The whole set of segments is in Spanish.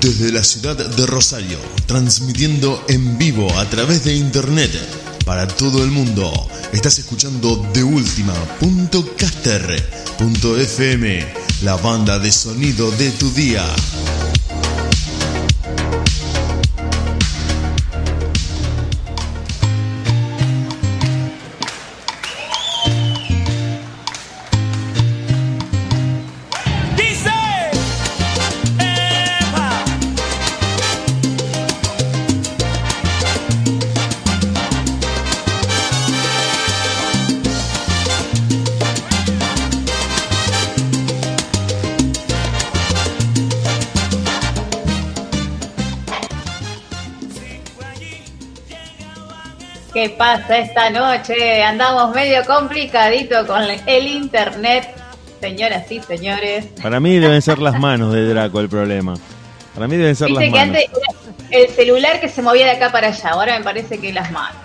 Desde la ciudad de Rosario, transmitiendo en vivo a través de internet para todo el mundo. Estás escuchando de FM, la banda de sonido de tu día. ¿Qué pasa esta noche? Andamos medio complicadito con el internet, señoras y señores. Para mí deben ser las manos de Draco el problema. Para mí deben ser las que manos. Antes el celular que se movía de acá para allá, ahora me parece que las manos.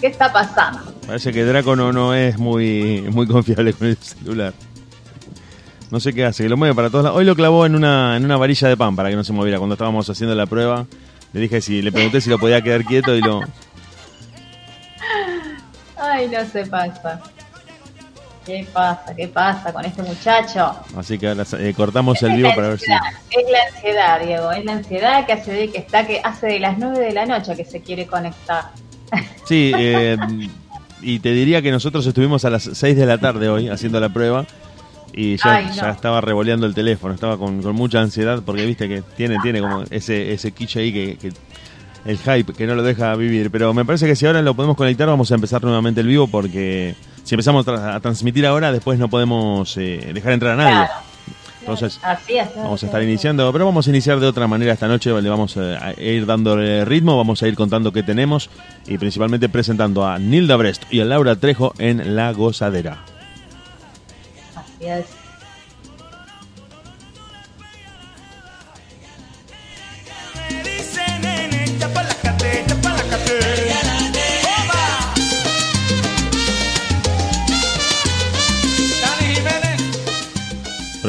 ¿Qué está pasando? Parece que Draco no, no es muy, muy confiable con el celular. No sé qué hace, que lo mueve para todos lados. Hoy lo clavó en una, en una varilla de pan para que no se moviera. Cuando estábamos haciendo la prueba, le dije si le pregunté si lo podía quedar quieto y lo, Ay, no se pasa. ¿Qué pasa? ¿Qué pasa con este muchacho? Así que ahora eh, cortamos el vivo para ver si. Es la ansiedad, Diego. Es la ansiedad que hace de que está que hace de las 9 de la noche que se quiere conectar. Sí, eh, y te diría que nosotros estuvimos a las 6 de la tarde hoy haciendo la prueba y ya, ya estaba revoleando el teléfono, estaba con, mucha ansiedad porque viste que tiene, tiene como ese, ese quiche ahí que el hype que no lo deja vivir. Pero me parece que si ahora lo podemos conectar, vamos a empezar nuevamente el vivo porque si empezamos a transmitir ahora, después no podemos eh, dejar entrar a nadie. Entonces, vamos a estar iniciando, pero vamos a iniciar de otra manera esta noche. Le vamos a ir dando ritmo, vamos a ir contando qué tenemos y principalmente presentando a Nilda Brest y a Laura Trejo en La Gozadera. Así es.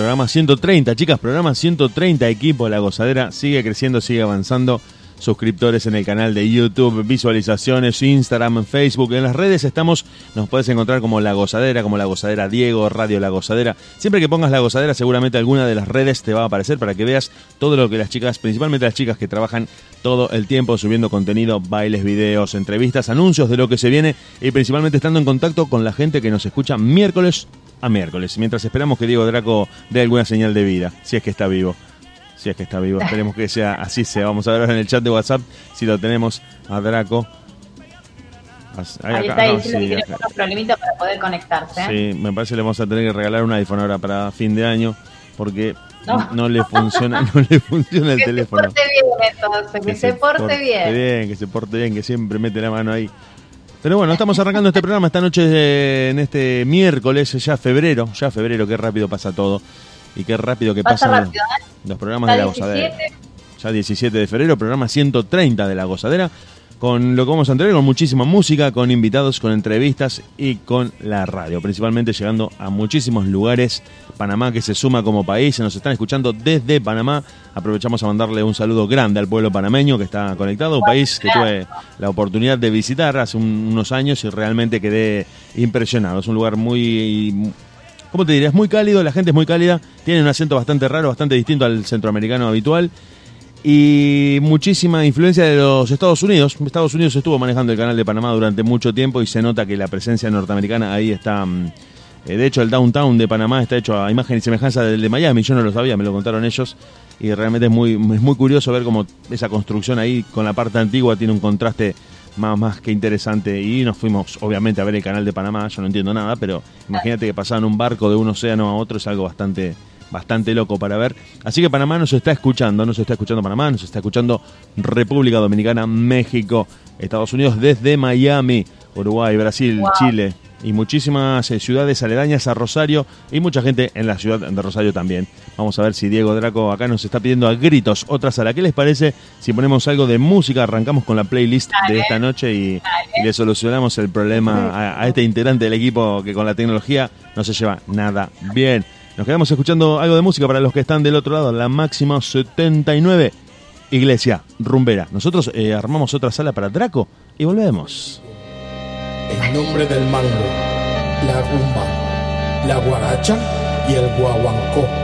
Programa 130, chicas, programa 130, equipo La Gozadera sigue creciendo, sigue avanzando. Suscriptores en el canal de YouTube, visualizaciones, Instagram, Facebook. En las redes estamos, nos puedes encontrar como La Gozadera, como La Gozadera Diego, Radio La Gozadera. Siempre que pongas La Gozadera, seguramente alguna de las redes te va a aparecer para que veas todo lo que las chicas, principalmente las chicas que trabajan todo el tiempo subiendo contenido, bailes, videos, entrevistas, anuncios de lo que se viene y principalmente estando en contacto con la gente que nos escucha miércoles a miércoles, mientras esperamos que Diego Draco dé alguna señal de vida, si es que está vivo. Si es que está vivo, esperemos que sea así sea. Vamos a ver en el chat de WhatsApp si lo tenemos a Draco. Ahí, está diciendo que tiene unos problemitas para poder conectarse. ¿eh? Sí, me parece que le vamos a tener que regalar un iPhone ahora para fin de año porque no, le funciona no le funciona el teléfono. Que se porte bien entonces, que, se, porte, bien. bien. Que se porte bien, que siempre mete la mano ahí. Pero bueno, estamos arrancando este programa esta noche en este miércoles, ya febrero, ya febrero, qué rápido pasa todo. Y qué rápido que pasan ¿eh? los, programas de la gozadera. Ya 17 de febrero, programa 130 de la gozadera con lo que vamos a entregar, con muchísima música, con invitados, con entrevistas y con la radio, principalmente llegando a muchísimos lugares. Panamá que se suma como país, se nos están escuchando desde Panamá. Aprovechamos a mandarle un saludo grande al pueblo panameño que está conectado, un país que tuve la oportunidad de visitar hace unos años y realmente quedé impresionado. Es un lugar muy ¿cómo te diría? Es muy cálido, la gente es muy cálida, tiene un acento bastante raro, bastante distinto al centroamericano habitual y muchísima influencia de los Estados Unidos. Estados Unidos estuvo manejando el canal de Panamá durante mucho tiempo y se nota que la presencia norteamericana ahí está. Mm, eh, de hecho, el downtown de Panamá está hecho a imagen y semejanza del de Miami. Yo no lo sabía, me lo contaron ellos. Y realmente es muy, es muy curioso ver cómo esa construcción ahí con la parte antigua tiene un contraste más, más que interesante. Y nos fuimos, obviamente, a ver el canal de Panamá. Yo no entiendo nada, pero imagínate que pasaban un barco de un océano a otro, es algo bastante bastante loco para ver. Así que Panamá nos está escuchando, nos está escuchando Panamá, nos está escuchando República Dominicana, México, Estados Unidos desde Miami, Uruguay, Brasil, Chile y muchísimas eh, ciudades aledañas a Rosario y mucha gente en la ciudad de Rosario también. Vamos a ver si Diego Draco acá nos está pidiendo a gritos otra sala. ¿Qué les parece si ponemos algo de música? Arrancamos con la playlist de esta noche y, le solucionamos el problema a este integrante del equipo que con la tecnología no se lleva nada bien. Nos quedamos escuchando algo de música para los que están del otro lado, la máxima 79 iglesia rumbera. Nosotros eh, armamos otra sala para Draco y volvemos. En nombre del mango, la rumba, la guaracha y el guaguancó.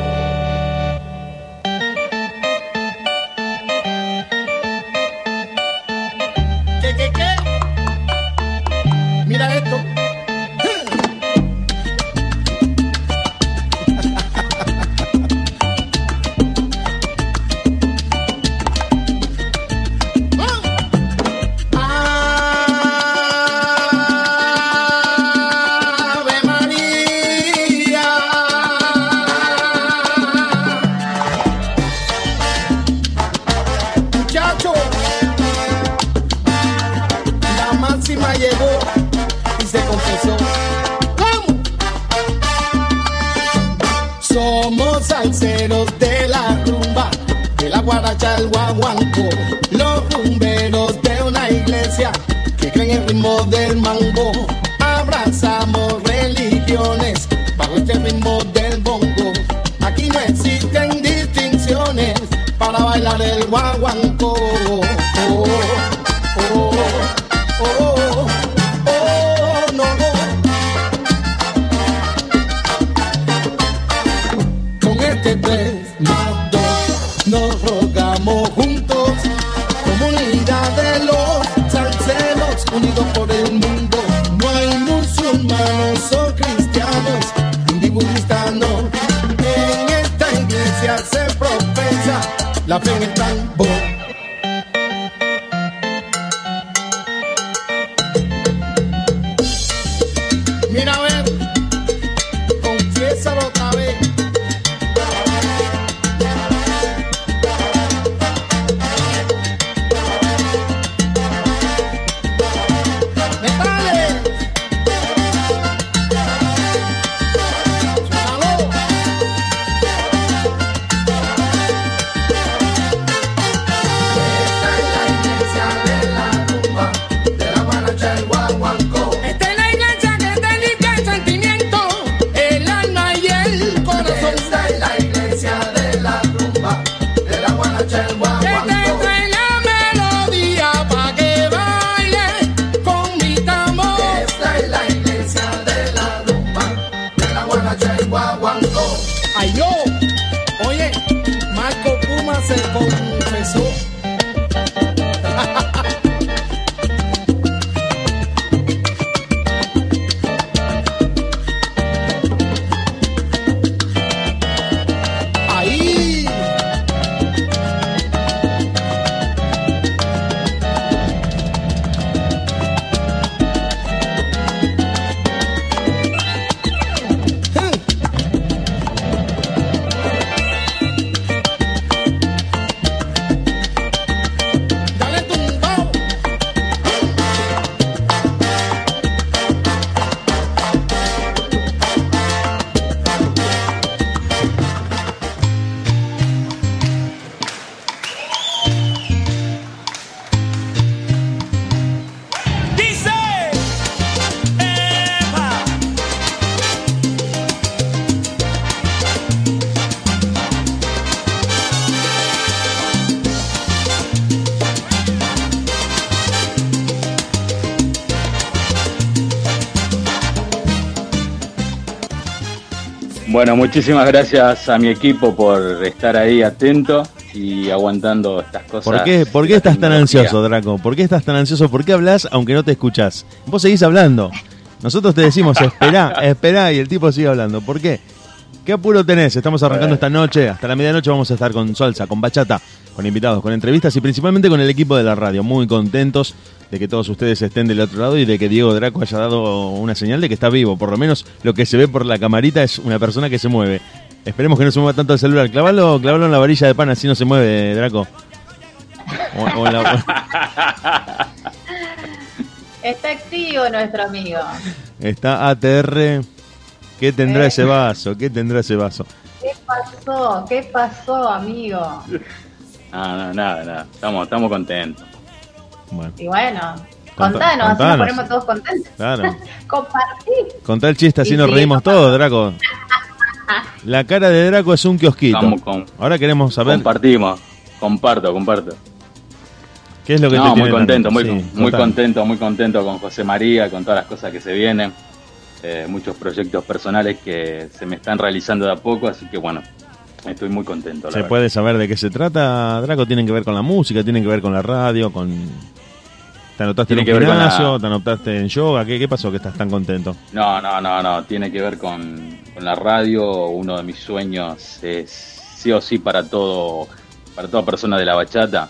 Bueno, muchísimas gracias a mi equipo por estar ahí atento y aguantando estas cosas. ¿Por qué, ¿Por qué estás tan ansioso, Draco? ¿Por qué estás tan ansioso? ¿Por qué hablas aunque no te escuchas? Vos seguís hablando. Nosotros te decimos, esperá, esperá, y el tipo sigue hablando. ¿Por qué? ¿Qué apuro tenés? Estamos arrancando esta noche. Hasta la medianoche vamos a estar con salsa, con bachata, con invitados, con entrevistas y principalmente con el equipo de la radio. Muy contentos de que todos ustedes estén del otro lado y de que Diego Draco haya dado una señal de que está vivo. Por lo menos lo que se ve por la camarita es una persona que se mueve. Esperemos que no se mueva tanto el celular. Clavalo, clavalo en la varilla de pan, así no se mueve, Draco. O- o en la- Está activo nuestro amigo. está ATR. ¿Qué tendrá Eh. ese vaso? ¿Qué tendrá ese vaso? ¿Qué pasó? ¿Qué pasó, amigo? No, no, nada, nada. Estamos, estamos contentos. Bueno, Y bueno, Conta- contanos, así nos contanos. ponemos todos contentos. claro. Compartir. Contá el chiste, así Y nos sí, reímos todos, Draco. La cara de Draco es un kiosquito. Con- Ahora queremos saber Compartimos. Comparto, comparto. ¿Qué es lo que no, te muy contento, muy, Sí, muy total. contento, muy contento con José María, con todas las cosas que se vienen, eh, muchos proyectos personales que se me están realizando de a poco, así que bueno, estoy muy contento. la ¿Se verdad. puede saber de qué se trata, Draco? ¿Tienen que ver con la música? ¿Tienen que ver con la radio? con ¿Te anotaste en un la- gimnasio? ¿Te anotaste en yoga? ¿Qué, ¿Qué pasó que estás tan contento? No, no, no, no, tiene que ver con, con la radio. Uno de mis sueños es sí o sí para todo, para toda persona de la bachata.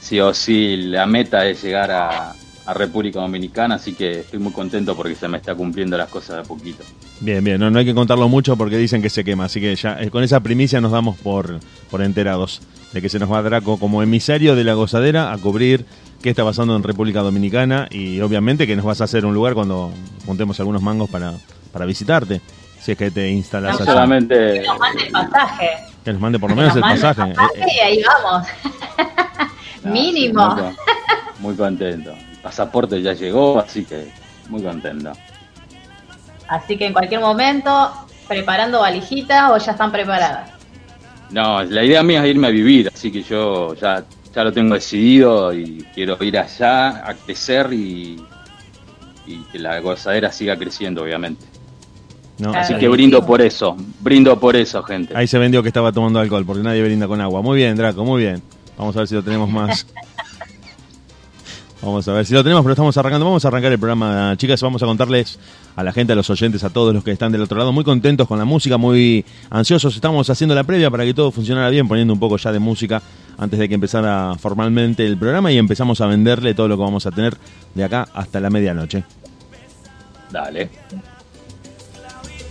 Sí o sí, la meta es llegar a, a República Dominicana, así que estoy muy contento porque se me está cumpliendo las cosas de a poquito. Bien, bien, no, no hay que contarlo mucho porque dicen que se quema, así que ya eh, con esa primicia nos damos por, por enterados de que se nos va Draco como emisario de la gozadera a cubrir qué está pasando en República Dominicana y obviamente que nos vas a hacer un lugar cuando juntemos algunos mangos para, para visitarte, si es que te instalas No allá. solamente Que nos mande el pasaje. Que nos mande por lo menos nos el pasaje. el pasaje Eh, y ahí vamos. Mínimo. sí, muy, con- muy contento. Pasaporte ya llegó, así que muy contento. Así que en cualquier momento, preparando valijitas o ya están preparadas. No, la idea mía es irme a vivir, así que yo ya, ya lo tengo decidido y quiero ir allá a crecer y, y que la gozadera siga creciendo, obviamente. no, Claro. Así que brindo por eso, brindo por eso, gente. Ahí se vendió que estaba tomando alcohol, porque nadie brinda con agua. Muy bien, Draco, muy bien. Vamos a ver si lo tenemos más. Vamos a ver si lo tenemos, pero estamos arrancando. Vamos a arrancar el programa, chicas. Vamos a contarles a la gente, a los oyentes, a todos los que están del otro lado, muy contentos con la música, muy ansiosos. Estamos haciendo la previa para que todo funcionara bien, poniendo un poco ya de música antes de que empezara formalmente el programa y empezamos a venderle todo lo que vamos a tener de acá hasta la medianoche. Dale.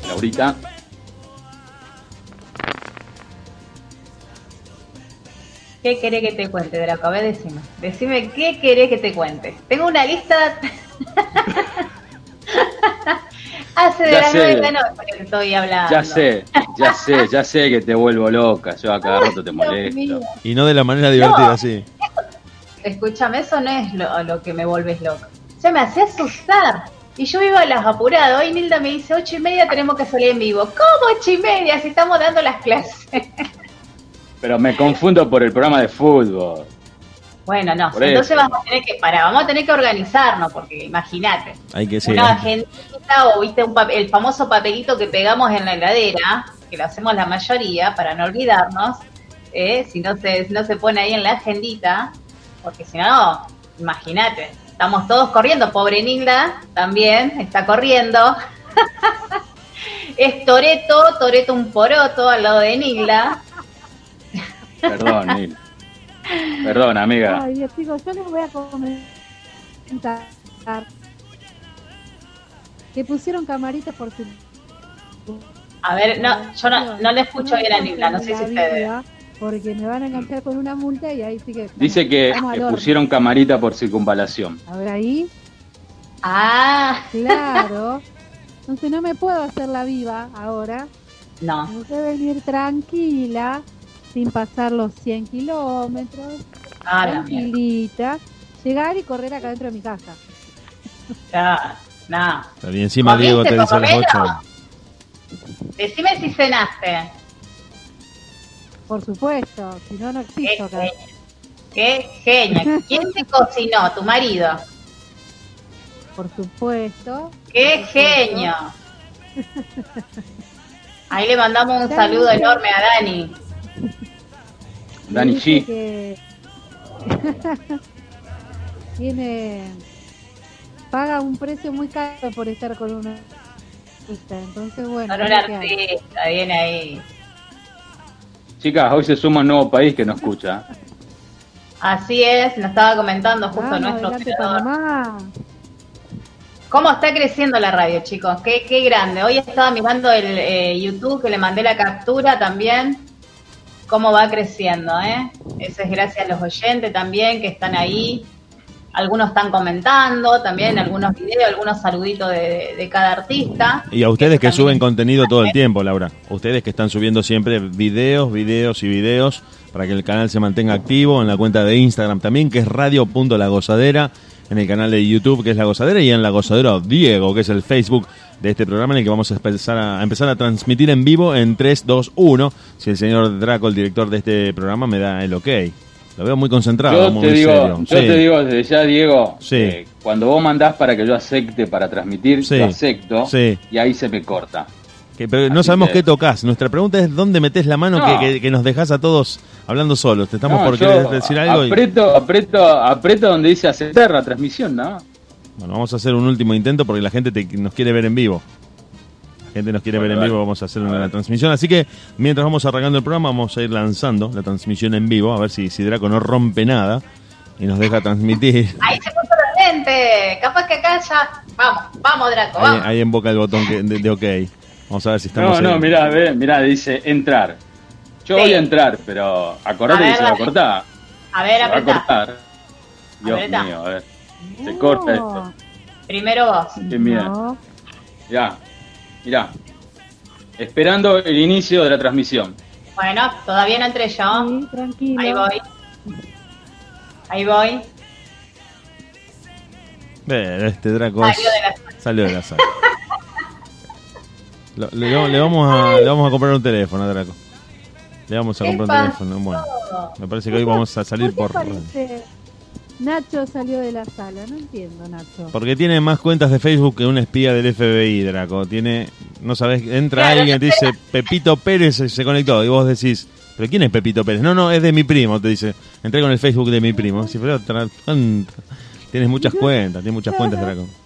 Laurita, ¿Qué querés que te cuente, Draco? A ver, decime. Decime qué querés que te cuente. Tengo una lista... Hace de Ya las sé. nueve de la noche que estoy hablando. ya sé, ya sé, ya sé que te vuelvo loca, yo a cada rato te molesto. Y no de la manera divertida, No. sí. Escúchame, eso no es lo, lo que me volves loca. Se me hace asustar. Y yo iba a las apuradas. Hoy Nilda me dice, ocho y media tenemos que salir en vivo. ¿Cómo ocho y media si estamos dando las clases? Pero me confundo por el programa de fútbol. bueno, no. Por Entonces eso. vamos a tener que, para, vamos a tener que organizarnos, porque imagínate. Hay que ser. Una agendita o viste un pa- el famoso papelito que pegamos en la heladera, que lo hacemos la mayoría para no olvidarnos, ¿eh? si no se, si no se pone ahí en la agendita, porque si no, imagínate, estamos todos corriendo, pobre Nilda también está corriendo. es Toreto, Toreto un poroto al lado de Nilda. Perdón, Nil. Perdón, amiga. Ay, Dios, chicos, yo les voy a comentar que pusieron camaritas por su. A ver, no, yo no, no le escucho bien a Nilda, no sé si ustedes. Porque me van a enganchar con una multa y ahí sí que. Dice que que pusieron camarita por circunvalación. A ver ahí, Ah, claro. Entonces no me puedo hacer la viva ahora. no. Tengo que venir tranquila, sin pasar los 100 kilómetros, Ah, tranquilita, llegar y correr acá dentro de mi casa. Ya, no. Y encima Diego te ¿Comiste dice a las por lo 8. Decime si cenaste. Por supuesto, si no, no existo acá. Qué genia. ¿Quién te cocinó? ¿Tu marido? Por supuesto. Qué genio. Ahí le mandamos un saludo enorme a Dani. Dani G. que tiene paga un precio muy caro por estar con una artista. Entonces, bueno, Con un artista, viene ahí. Chicas, hoy se suma un nuevo país que no escucha. Así es, nos estaba comentando justo Vamos, nuestro operador. ¿Cómo está creciendo la radio, chicos? Qué, qué grande. Hoy estaba mirando el eh, YouTube que le mandé la captura también. Cómo va creciendo, ¿eh? Eso es gracias a los oyentes también que están ahí. Algunos están comentando también, algunos videos, algunos saluditos de, de cada artista. Y a ustedes que suben contenido todo el tiempo, Laura. Ustedes que están subiendo siempre videos, videos y videos para que el canal se mantenga activo en la cuenta de Instagram también, que es radio.lagozadera. en el canal de YouTube que es La Gozadera y en La Gozadera Diego, que es el Facebook de este programa en el que vamos a empezar a, empezar a transmitir en vivo en 3, 2, 1. Si el señor Draco, el director de este programa, me da el ok. Lo veo muy concentrado, yo muy te digo, serio. Yo te digo desde ya, Diego, Sí. eh, cuando vos mandás para que yo acepte para transmitir, Sí. yo acepto Sí. y ahí se me corta. Que- pero no sabemos que- qué tocas. Nuestra pregunta es dónde metes la mano No. que, que- que nos dejas a todos hablando solos. Te estamos No, por querer decir algo. y- Aprieto, aprieto, aprieto donde dice aceptar la transmisión, ¿no? Bueno, vamos a hacer un último intento porque la gente te- nos quiere ver en vivo. La gente nos quiere Bueno, ver en vivo, vamos a hacer una transmisión. Así que mientras vamos arrancando el programa, vamos a ir lanzando la transmisión en vivo, a ver si, si Draco no rompe nada y nos deja transmitir. Ahí se puso la lente. Capaz que acá ya. Vamos, vamos, Draco, Ahí, vamos. ahí invoca el botón que- de, de OK. Vamos a ver si estamos. No, no, en- mirá, ve, mirá, dice entrar. Yo Sí. voy a entrar, pero acordate A ver, que se va a cortar. A ver, Se va a cortar. Dios Apretá. mío, a ver. Se corta esto. Primero vos. Miedo. no. Mirá, mirá. Esperando el inicio de la transmisión. Bueno, todavía no entré yo. Sí, tranquilo. Ahí voy. Ahí voy. Ve, Este Draco Salió de la salió de la sala. Le, le vamos a, le vamos a comprar un teléfono a Draco. Le vamos a ¿Qué comprar un teléfono. Bueno, me parece que hoy vamos a salir por... ¿Por qué parece Nacho salió de la sala? No entiendo, Nacho. Porque tiene más cuentas de Facebook que un espía del FBI, Draco. Tiene, no sabes, entra Claro, alguien, te dice Pepito Pérez se, conectó y vos decís, ¿pero quién es Pepito Pérez? No, no, es de mi primo, te dice. Entré con el Facebook de mi primo. Sí, pero tienes muchas cuentas, tienes muchas cuentas, Draco.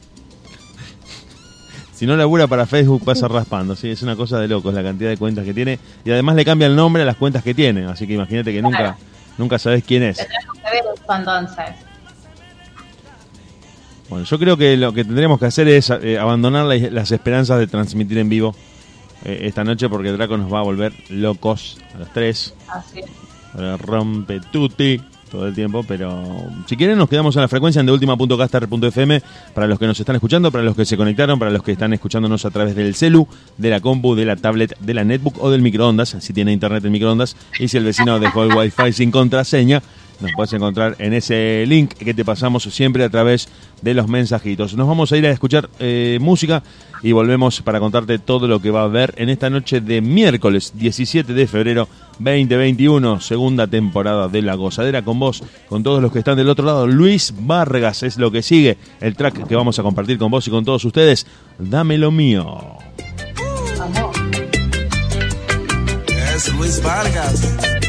Si no labura para Facebook pasa raspando, sí, es una cosa de locos la cantidad de cuentas que tiene y además le cambia el nombre a las cuentas que tiene, así que imagínate que nunca Claro. nunca sabes quién es. Tendremos Bueno, yo creo que lo que tendríamos que hacer es eh, abandonar la- las esperanzas de transmitir en vivo eh, esta noche porque Draco nos va a volver locos a los tres. Así es. Ahora rompe tutti todo el tiempo, pero si quieren nos quedamos en la frecuencia en deultima.caster.fm para los que nos están escuchando, para los que se conectaron, para los que están escuchándonos a través del celu, de la compu, de la tablet, de la netbook o del microondas, si tiene internet en microondas, y si el vecino dejó el wifi sin contraseña, nos puedes encontrar en ese link que te pasamos siempre a través de los mensajitos. Nos vamos a ir a escuchar eh, música y volvemos para contarte todo lo que va a haber en esta noche de miércoles 17 de febrero 2021, segunda temporada de La Gozadera con vos, con todos los que están del otro lado. Luis Vargas es lo que sigue, el track que vamos a compartir con vos y con todos ustedes. Dame lo mío. Es Luis Vargas.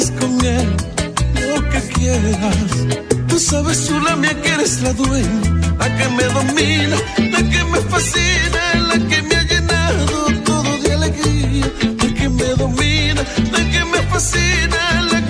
Haz con él lo que quieras. Tú sabes, chula mía, que eres la dueña, la que me domina, la que me fascina, la que me ha llenado todo de alegría, la que me domina, la que me fascina, la que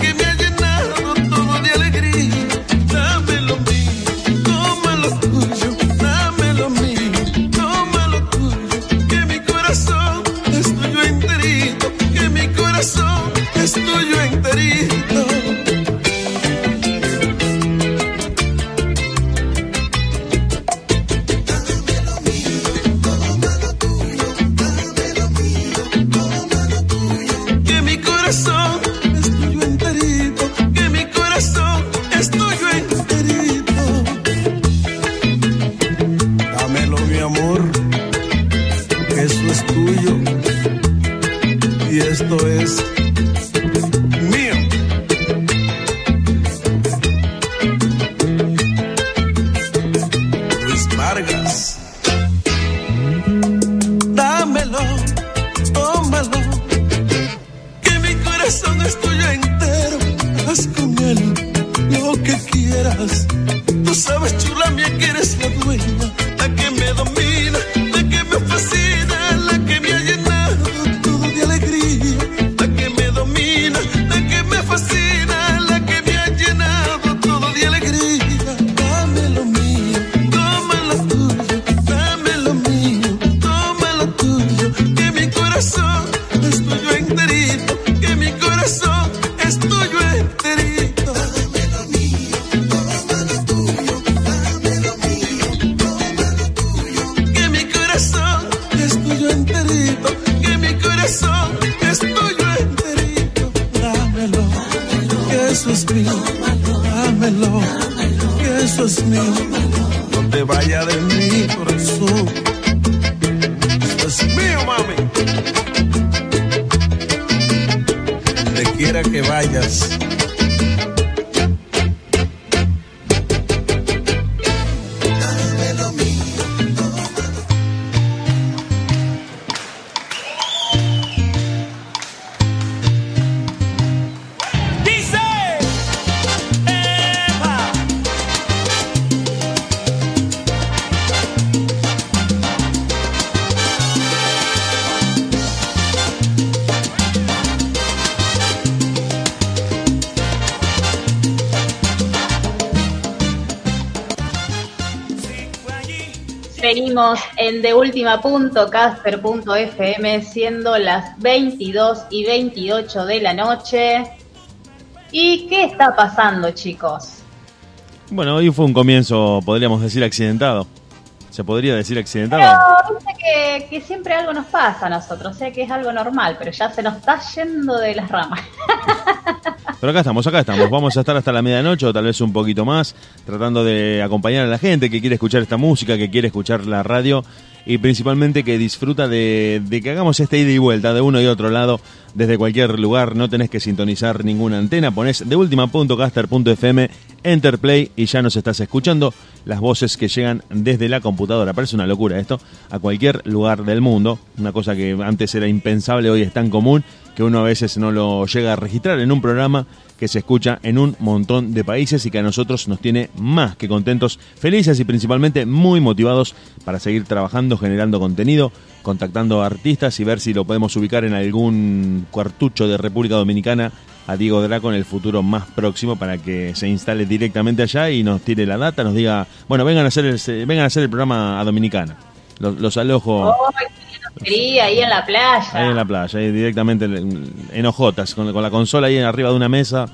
en deultima.caster.fm siendo las 22 y 28 de la noche. ¿Y qué está pasando, chicos? Bueno, hoy fue un comienzo, podríamos decir, accidentado. ¿Se podría decir accidentado? Pero viste que, que siempre algo nos pasa a nosotros, o sea que es algo normal, pero ya se nos está yendo de las ramas. Pero acá estamos, acá estamos. Vamos a estar hasta la medianoche o tal vez un poquito más, tratando de acompañar a la gente que quiere escuchar esta música, que quiere escuchar la radio y principalmente que disfruta de, que hagamos esta ida y vuelta de uno y otro lado desde cualquier lugar. No tenés que sintonizar ninguna antena. Ponés de última.caster.fm, Enterplay y ya nos estás escuchando las voces que llegan desde la computadora. Parece una locura esto, a cualquier lugar del mundo. Una cosa que antes era impensable, hoy es tan común que uno a veces no lo llega a registrar en un programa que se escucha en un montón de países y que a nosotros nos tiene más que contentos, felices y principalmente muy motivados para seguir trabajando, generando contenido, contactando artistas y ver si lo podemos ubicar en algún cuartucho de República Dominicana a Diego Draco en el futuro más próximo para que se instale directamente allá y nos tire la data, nos diga, bueno, vengan a hacer vengan a hacer el programa a Dominicana. Los, los alojo. ¡Ay, qué lindo ahí en la playa! Ahí en la playa, ahí directamente en hojotas, con, con la consola ahí arriba de una mesa,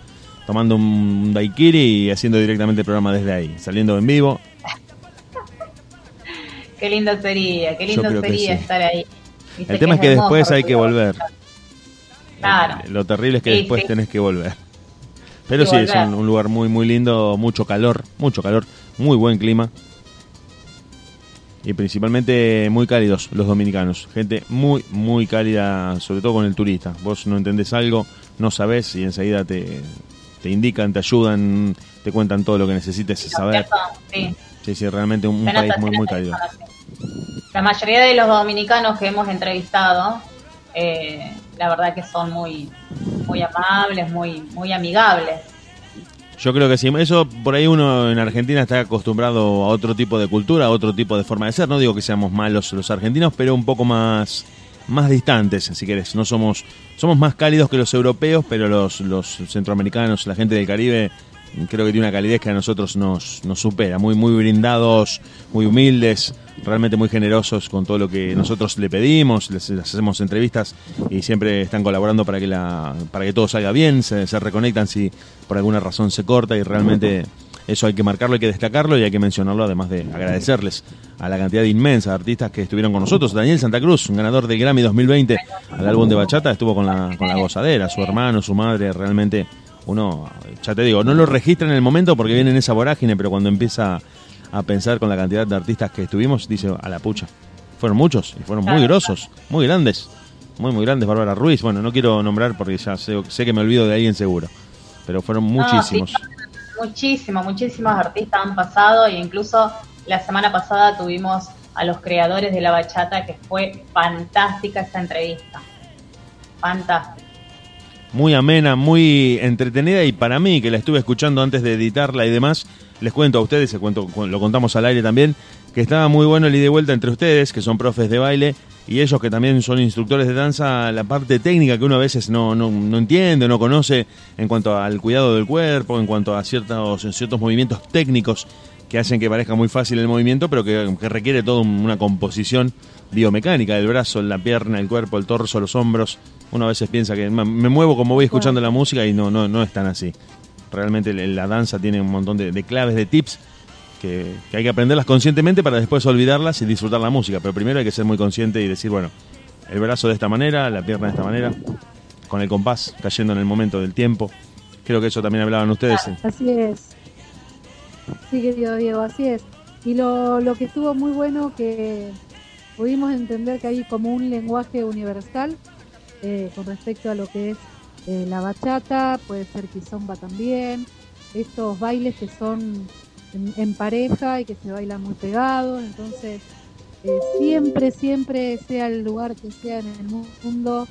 tomando un daiquiri y haciendo directamente el programa desde ahí, saliendo en vivo. Qué lindo sería, qué lindo sería sí. estar ahí. El tema es que después hay que volver. Claro. Lo terrible es que Sí, después sí. tenés que volver. Pero Sí, es un lugar muy, muy lindo, mucho calor, mucho calor, muy buen clima. Y principalmente muy cálidos los dominicanos. Gente muy, muy cálida, sobre todo con el turista. Vos no entendés algo, no sabés y enseguida te, te indican, te ayudan, te cuentan todo lo que necesites saber. Sí. Sí, sí, realmente un, país muy, muy cálido. La mayoría de los dominicanos que hemos entrevistado, eh, la verdad que son muy, muy amables, muy, muy amigables. Yo creo que sí. Eso por ahí uno en Argentina está acostumbrado a otro tipo de cultura, a otro tipo de forma de ser. No digo que seamos malos los argentinos, pero un poco más, más distantes, si querés. No somos, somos más cálidos que los europeos, pero los, los centroamericanos, la gente del Caribe, creo que tiene una calidez que a nosotros nos, nos supera. Muy, muy brindados, muy humildes, realmente muy generosos con todo lo que nosotros le pedimos. Les, hacemos entrevistas y siempre están colaborando para que, la, para que todo salga bien. Se, se reconectan si por alguna razón se corta y realmente eso hay que marcarlo, hay que destacarlo y hay que mencionarlo, además de agradecerles a la cantidad inmensa de artistas que estuvieron con nosotros. Daniel Santa Cruz, un ganador del Grammy 2020 al álbum de Bachata, estuvo con la, con la gozadera, su hermano, su madre, realmente uno, ya te digo, no lo registra en el momento porque viene en esa vorágine, pero cuando empieza a pensar con la cantidad de artistas que estuvimos, dice, a la pucha. Fueron muchos y fueron muy grosos, muy grandes, muy, muy grandes. Bárbara Ruiz, bueno, no quiero nombrar porque ya sé, sé que me olvido de alguien seguro, pero fueron No, muchísimos. sí, muchísimos, muchísimos artistas han pasado e incluso la semana pasada tuvimos a los creadores de la bachata que fue fantástica esa entrevista. Fantástica. Muy amena, muy entretenida y para mí, que la estuve escuchando antes de editarla y demás, les cuento a ustedes, se cuento, lo contamos al aire también, que estaba muy bueno el ida y vuelta entre ustedes, que son profes de baile, y ellos que también son instructores de danza, la parte técnica que uno a veces no, no, no entiende, no conoce en cuanto al cuidado del cuerpo, en cuanto a ciertos, ciertos movimientos técnicos que hacen que parezca muy fácil el movimiento, pero que, que requiere toda una composición biomecánica del brazo, la pierna, el cuerpo, el torso, los hombros. Uno a veces piensa que me muevo como voy escuchando la música y no, no, no es tan así. Realmente la- danza tiene un montón de, de claves, de tips que, que hay que aprenderlas conscientemente para después olvidarlas y disfrutar la música. Pero primero hay que ser muy consciente y decir, bueno, el brazo de esta manera, la pierna de esta manera, con el compás cayendo en el momento del tiempo. Creo que eso también hablaban ustedes. Así es. Sí, querido Diego, así es. Y lo, lo que estuvo muy bueno que pudimos entender que hay como un lenguaje universal eh, con respecto a lo que es eh, la bachata, puede ser kizomba también, estos bailes que son en, pareja y que se bailan muy pegados, entonces eh, siempre, siempre sea el lugar que sea en el mundo,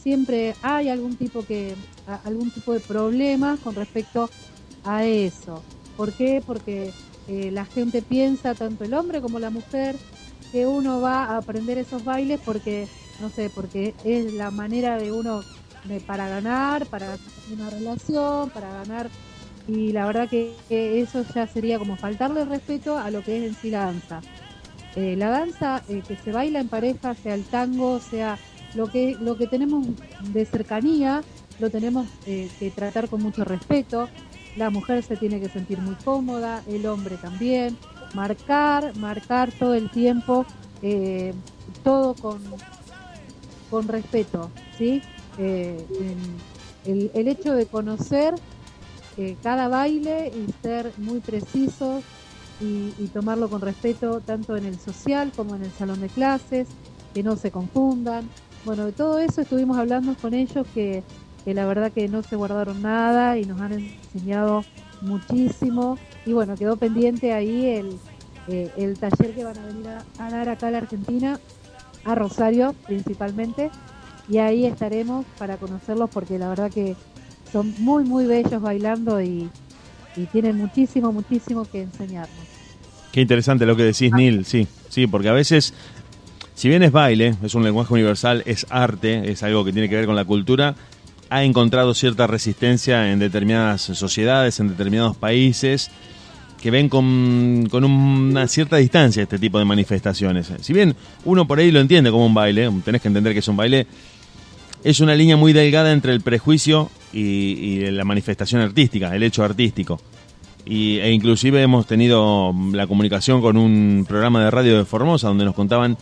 siempre hay algún tipo que algún tipo de problema con respecto a eso. ¿Por qué? Porque la gente piensa, tanto el hombre como la mujer, que uno va a aprender esos bailes porque, no sé, porque es la manera de uno para ganar, para una relación, para ganar. Y la verdad que, eso ya sería como faltarle respeto a lo que es en sí la danza. Eh, la danza eh, que se baila en pareja, sea el tango, sea lo que, lo que tenemos de cercanía, lo tenemos eh, que tratar con mucho respeto. La mujer se tiene que sentir muy cómoda, el hombre también marcar, marcar todo el tiempo, todo con, con respeto, ¿sí? Eh, el, el, hecho de conocer eh, cada baile y ser muy precisos y, tomarlo con respeto tanto en el social como en el salón de clases, que no se confundan. Bueno, de todo eso estuvimos hablando con ellos que, la verdad que no se guardaron nada y nos han enseñado muchísimo y bueno, quedó pendiente ahí el, eh, taller que van a venir a, dar acá a la Argentina, a Rosario principalmente, y ahí estaremos para conocerlos porque la verdad que son muy, muy bellos bailando y, tienen muchísimo, muchísimo que enseñarnos. Qué interesante lo que decís, Neil, sí, sí, porque a veces, si bien es baile, es un lenguaje universal, es arte, es algo que tiene que ver con la cultura, ha encontrado cierta resistencia en determinadas sociedades, en determinados países, que ven con, con, una cierta distancia este tipo de manifestaciones. Si bien uno por ahí lo entiende como un baile, tenés que entender que es un baile, es una línea muy delgada entre el prejuicio y, la manifestación artística, el hecho artístico. Y, e inclusive hemos tenido la comunicación con un programa de radio de Formosa donde nos contaban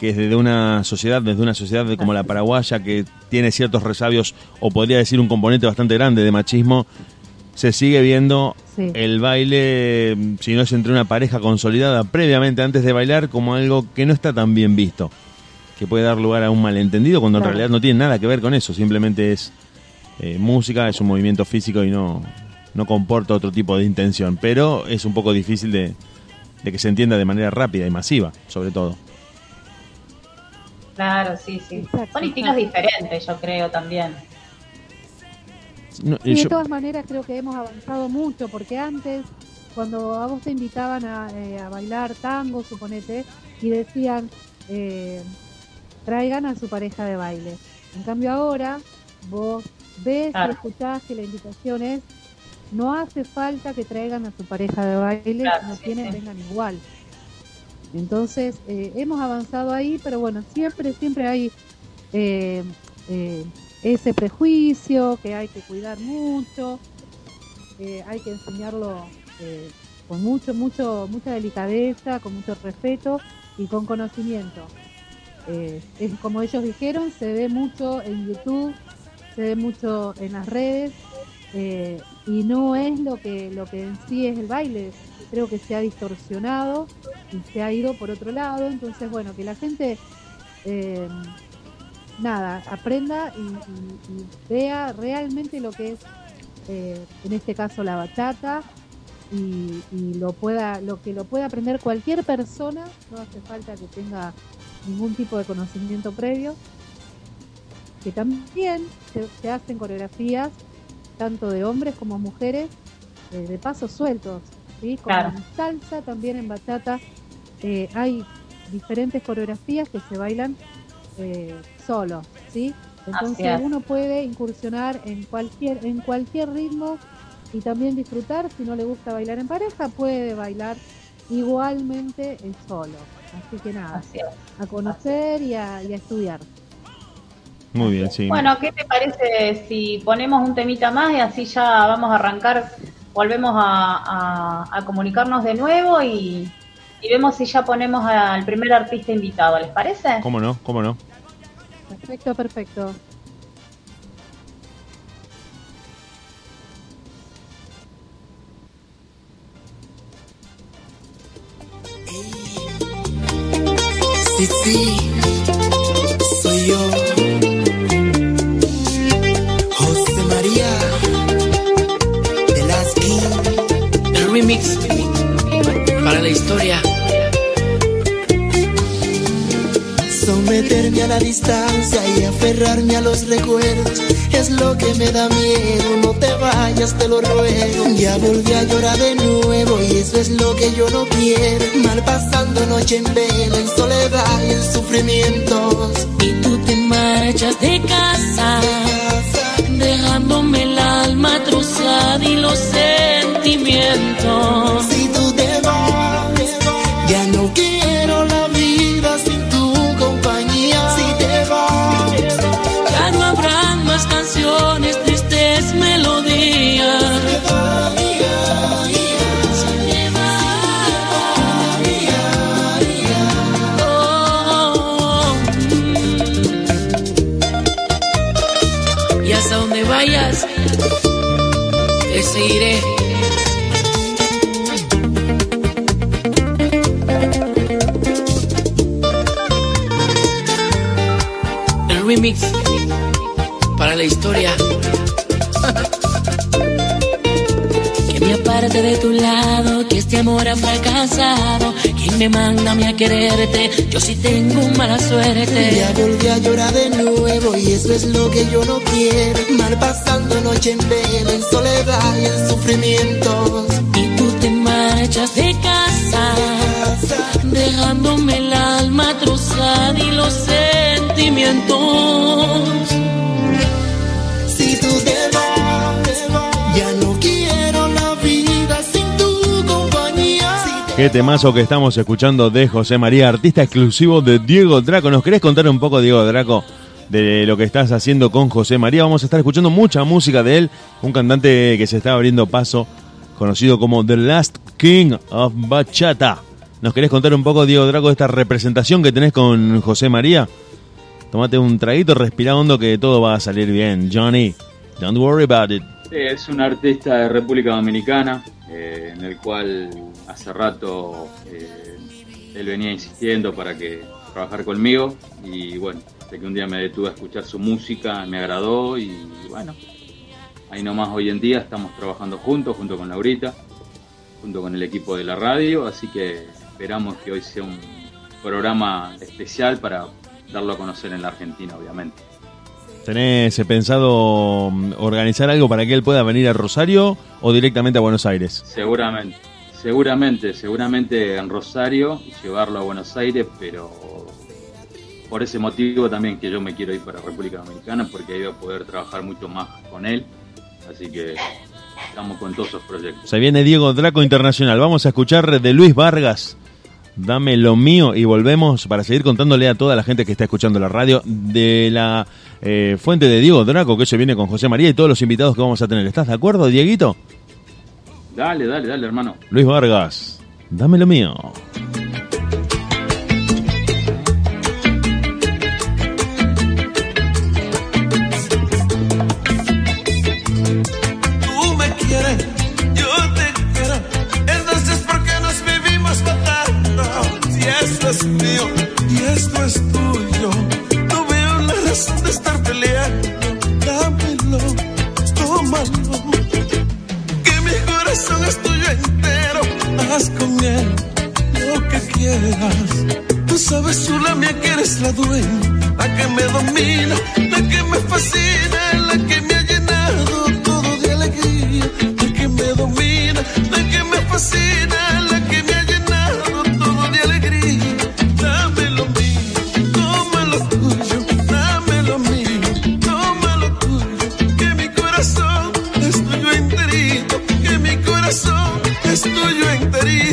que desde una sociedad, desde una sociedad como la paraguaya que tiene ciertos resabios o podría decir un componente bastante grande de machismo, se sigue viendo el baile, si no es entre una pareja consolidada previamente antes de bailar, como algo que no está tan bien visto, que puede dar lugar a un malentendido cuando en realidad no tiene nada que ver con eso, simplemente es eh, música, es un movimiento físico y no, no comporta otro tipo de intención, pero es un poco difícil de, de que se entienda de manera rápida y masiva, sobre todo. Claro, sí, sí. Son estilos diferentes, yo creo también de todas maneras creo que hemos avanzado mucho, porque antes, cuando a vos te invitaban a, eh, bailar tango, suponete, y decían, eh, traigan a su pareja de baile. En cambio ahora, vos ves y escuchás que la invitación es, no hace falta que traigan a su pareja de baile, si no tienen, vengan igual. Entonces, eh, hemos avanzado ahí, pero bueno, siempre, siempre hay ese prejuicio que hay que cuidar mucho, hay que enseñarlo eh, con mucho, mucho, mucha delicadeza, con mucho respeto y con conocimiento. Eh, es como ellos dijeron, se ve mucho en YouTube, se ve mucho en las redes eh, y no es lo que lo que en sí es el baile. Creo que se ha distorsionado y se ha ido por otro lado. Entonces, bueno, que la gente nada, aprenda y, vea realmente lo que es, eh, en este caso, la bachata y, lo pueda, lo que lo pueda aprender cualquier persona, no hace falta que tenga ningún tipo de conocimiento previo, que también se, hacen coreografías tanto de hombres como mujeres eh, de pasos sueltos, ¿sí? Como en salsa, también en bachata eh, hay diferentes coreografías que se bailan eh, solo, ¿sí? Entonces uno puede incursionar en cualquier, en cualquier ritmo y también disfrutar. Si no le gusta bailar en pareja, puede bailar igualmente en solo. Así que nada, a conocer y a, estudiar. Muy bien, sí. Bueno, ¿qué te parece si ponemos un temita más y así ya vamos a arrancar, volvemos a, a comunicarnos de nuevo y, y vemos si ya ponemos al primer artista invitado, ¿les parece? ¿Cómo no? ¿Cómo no? Perfecto, perfecto. Sí, soy yo. José María Velasquín. El remix para la historia. Someterme a la distancia y aferrarme a los recuerdos es lo que me da miedo. No te vayas, te lo ruego. Ya volví a llorar de nuevo y eso es lo que yo no quiero. Mal pasando noche en vela, en soledad y en sufrimientos. Y tú te marchas de casa, dejándome el alma trozada y los sentimientos. Si tú El remix para la historia. Aparte de tu lado, que este amor ha fracasado. ¿Quién me manda a mí a quererte? Yo sí tengo mala suerte. ya volví a llorar de nuevo y eso es lo que yo no quiero. Mal pasando noche en vela, en soledad y en sufrimientos. Y tú te marchas de casa, dejándome el alma trozada y los sentimientos. Qué temazo que estamos escuchando de José María, artista exclusivo de Diego Draco. ¿Nos querés contar un poco, Diego Draco, de lo que estás haciendo con José María? Vamos a estar escuchando mucha música de él, un cantante que se está abriendo paso, conocido como The Last King of Bachata. ¿Nos querés contar un poco, Diego Draco, de esta representación que tenés con José María? Tomate un traguito, respira hondo que todo va a salir bien. Johnny, don't worry about it. Es un artista de República Dominicana, eh, en el cual hace rato eh, él venía insistiendo para que trabajar conmigo y bueno, de que un día me detuve a escuchar su música, me agradó y bueno, ahí nomás hoy en día estamos trabajando juntos, junto con Laurita, junto con el equipo de la radio, así que esperamos que hoy sea un programa especial para darlo a conocer en la Argentina, obviamente. ¿Tenés pensado mm, organizar algo para que él pueda venir a Rosario o directamente a Buenos Aires? Seguramente, seguramente, seguramente en Rosario y llevarlo a Buenos Aires, pero por ese motivo también que yo me quiero ir para República Dominicana porque ahí voy a poder trabajar mucho más con él, así que estamos con todos esos proyectos. Se viene Diego Draco Internacional. Vamos a escuchar de Luis Vargas. Dame lo mío y volvemos para seguir contándole a toda la gente que está escuchando la radio de la eh, fuente de Diego Draco que se viene con José María y todos los invitados que vamos a tener. ¿Estás de acuerdo, Dieguito? Dale, dale, dale, hermano. Luis Vargas, dame lo mío. Tú estar peleando. Dámelo, tómalo. Que mi corazón es tuyo entero. Haz con él lo que quieras. Tú sabes, chula mía, que eres la dueña, la que me domina, la que me fascina, la que me ha llenado todo de alegría, la que me domina, la que me fascina, corazón es tuyo enterito.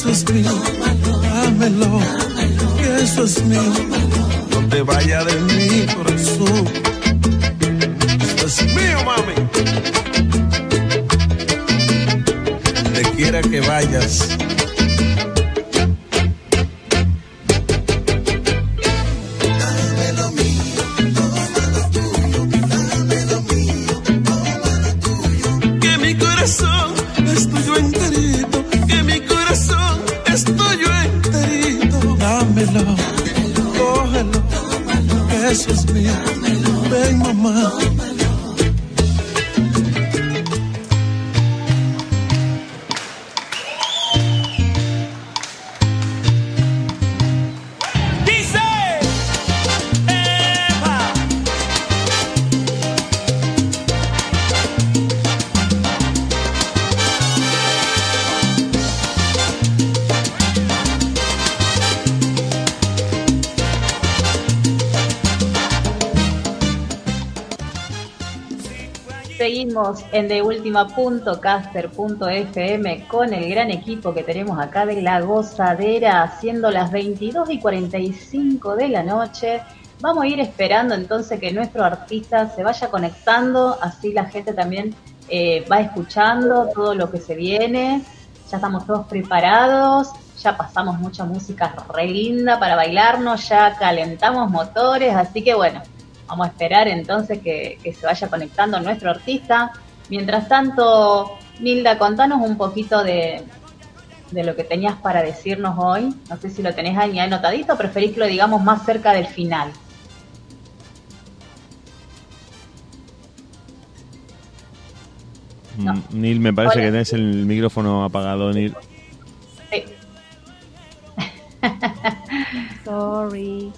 Eso es mío, dámelo, que eso es mío. No te vaya de mi corazón. Esto es mío, mami. Donde quiera que vayas. En deultima.caster.fm con el gran equipo que tenemos acá de La Gozadera, siendo las 22 y 45 de la noche. Vamos a ir esperando entonces que nuestro artista se vaya conectando, así la gente también eh, va escuchando todo lo que se viene. Ya estamos todos preparados, ya pasamos mucha música re linda para bailarnos, ya calentamos motores, así que bueno, Vamos a esperar entonces que se vaya conectando nuestro artista. Mientras tanto, Milda, contanos un poquito de, de lo que tenías para decirnos hoy. No sé si lo tenés ahí anotadito o preferís que lo digamos más cerca del final. No. Mm, Neil, me parece Hola. que tenés el micrófono apagado, Neil. Sí. Sorry.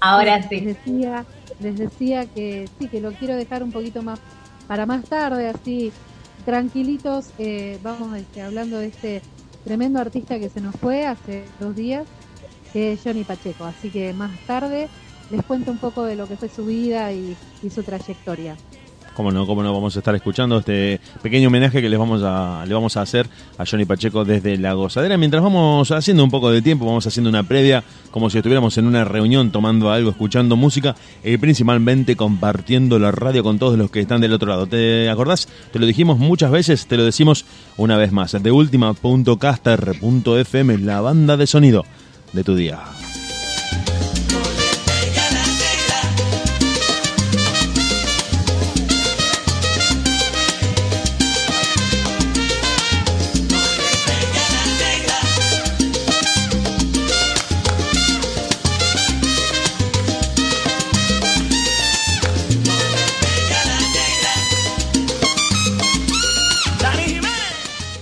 Ahora Les sí. decía, les decía que sí, que lo quiero dejar un poquito más para más tarde, así tranquilitos. eh, vamos este, hablando de este tremendo artista que se nos fue hace dos días, que es Johnny Pacheco. Así que más tarde les cuento un poco de lo que fue su vida y, y su trayectoria. Cómo no, cómo no, vamos a estar escuchando este pequeño homenaje que les vamos a, le vamos a hacer a Johnny Pacheco desde La Gozadera. Mientras vamos haciendo un poco de tiempo, vamos haciendo una previa, como si estuviéramos en una reunión tomando algo, escuchando música y principalmente compartiendo la radio con todos los que están del otro lado. ¿Te acordás? Te lo dijimos muchas veces, te lo decimos una vez más. De última.caster.fm, la banda de sonido de tu día.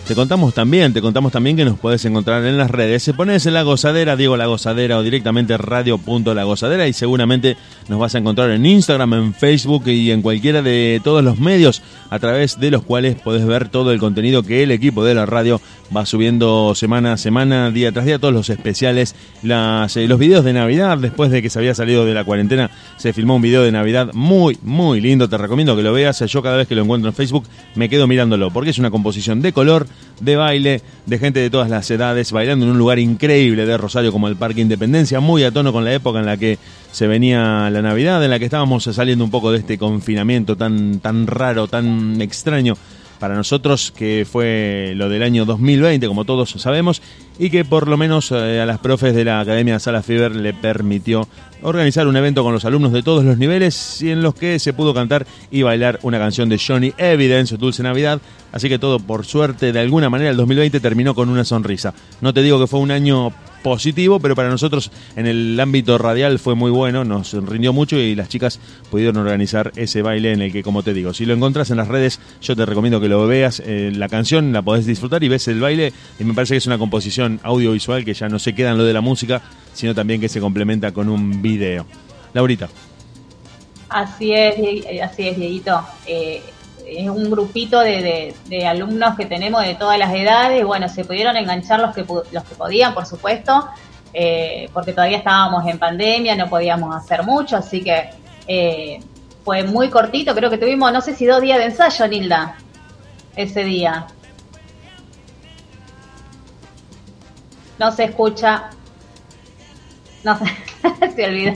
Te contamos también, te contamos también que nos puedes encontrar en las redes. Se pones en La Gozadera, Diego La Gozadera o directamente radio.la Gozadera y seguramente nos vas a encontrar en Instagram, en Facebook y en cualquiera de todos los medios a través de los cuales podés ver todo el contenido que el equipo de la radio va subiendo semana a semana, día tras día, todos los especiales, las, eh, los videos de Navidad. Después de que se había salido de la cuarentena, se filmó un video de Navidad muy, muy lindo. Te recomiendo que lo veas. Yo cada vez que lo encuentro en Facebook me quedo mirándolo porque es una composición de color, de baile, de gente de todas las edades, bailando en un lugar increíble de Rosario como el Parque Independencia, muy a tono con la época en la que se venía la Navidad, en la que estábamos saliendo un poco de este confinamiento tan, tan raro, tan extraño para nosotros, que fue lo del año 2020, como todos sabemos, y que por lo menos eh, a las profes de la Academia Sala Fever le permitió organizar un evento con los alumnos de todos los niveles y en los que se pudo cantar y bailar una canción de Johnny Evidence, Dulce Navidad. Así que todo, por suerte, de alguna manera, el 2020 terminó con una sonrisa. No te digo que fue un año positivo, pero para nosotros en el ámbito radial fue muy bueno, nos rindió mucho y las chicas pudieron organizar ese baile en el que, como te digo, si lo encontras en las redes, yo te recomiendo que lo veas. Eh, la canción la podés disfrutar y ves el baile y me parece que es una composición audiovisual que ya no se queda en lo de la música, sino también que se complementa con un video. Laurita. Así es, así es, Dieguito. Eh, es un grupito de, alumnos que tenemos de todas las edades. Bueno, se pudieron enganchar los que, los que podían, por supuesto, eh, porque todavía estábamos en pandemia, no podíamos hacer mucho, así que eh, fue muy cortito. Creo que tuvimos, no sé si dos días de ensayo, Nilda, ese día. No se escucha. No sé, se olvida.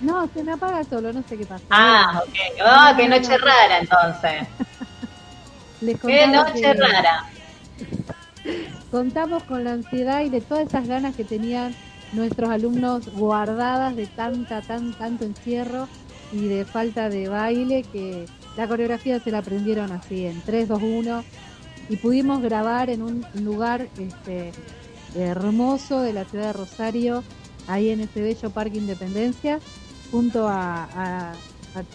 No, se me apaga solo, no sé qué pasa. Ah, ok. Oh, qué noche rara entonces. qué noche rara. Contamos con la ansiedad y de todas esas ganas que tenían nuestros alumnos guardadas de tanta, tan, tanto encierro y de falta de baile que la coreografía se la aprendieron así en 3, 2, 1 y pudimos grabar en un lugar este, hermoso de la ciudad de Rosario ahí en ese bello Parque Independencia, junto a,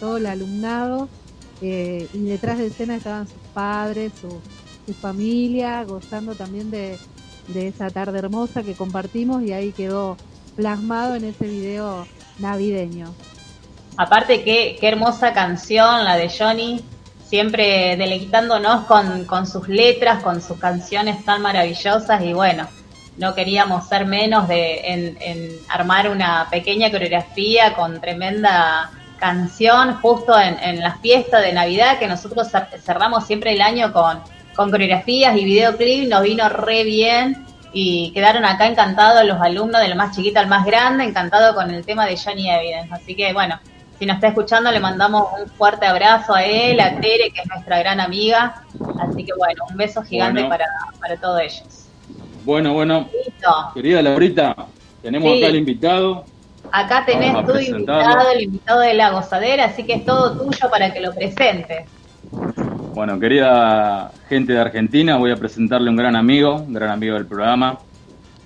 todo el alumnado. Eh, y detrás de escena estaban sus padres, su, familia, gozando también de, esa tarde hermosa que compartimos y ahí quedó plasmado en ese video navideño. Aparte, qué, qué hermosa canción la de Johnny, siempre deleitándonos con, con sus letras, con sus canciones tan maravillosas y bueno, no queríamos ser menos de en, armar una pequeña coreografía con tremenda canción justo en, en la fiesta de Navidad que nosotros cerramos siempre el año con, con coreografías y videoclip, nos vino re bien y quedaron acá encantados los alumnos, de lo más chiquito al más grande, encantados con el tema de Johnny Evidence. Así que bueno, si nos está escuchando le mandamos un fuerte abrazo a él, a Tere, que es nuestra gran amiga. Así que bueno, un beso gigante para, para todos ellos. Bueno, bueno. Querida Laurita, tenemos acá el invitado. Acá tenés tu invitado, el invitado de la gozadera, así que es todo tuyo para que lo presentes. Bueno, querida gente de Argentina, voy a presentarle un gran amigo, un gran amigo del programa,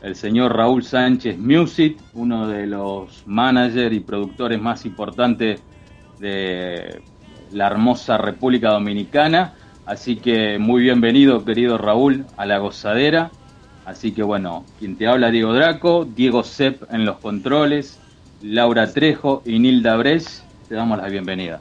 el señor Raúl Sánchez Music, uno de los managers y productores más importantes de la hermosa República Dominicana. Así que muy bienvenido, querido Raúl, a la gozadera. Así que bueno, quien te habla Diego Draco, Diego Sepp en los controles, Laura Trejo y Nilda Bres, te damos la bienvenida.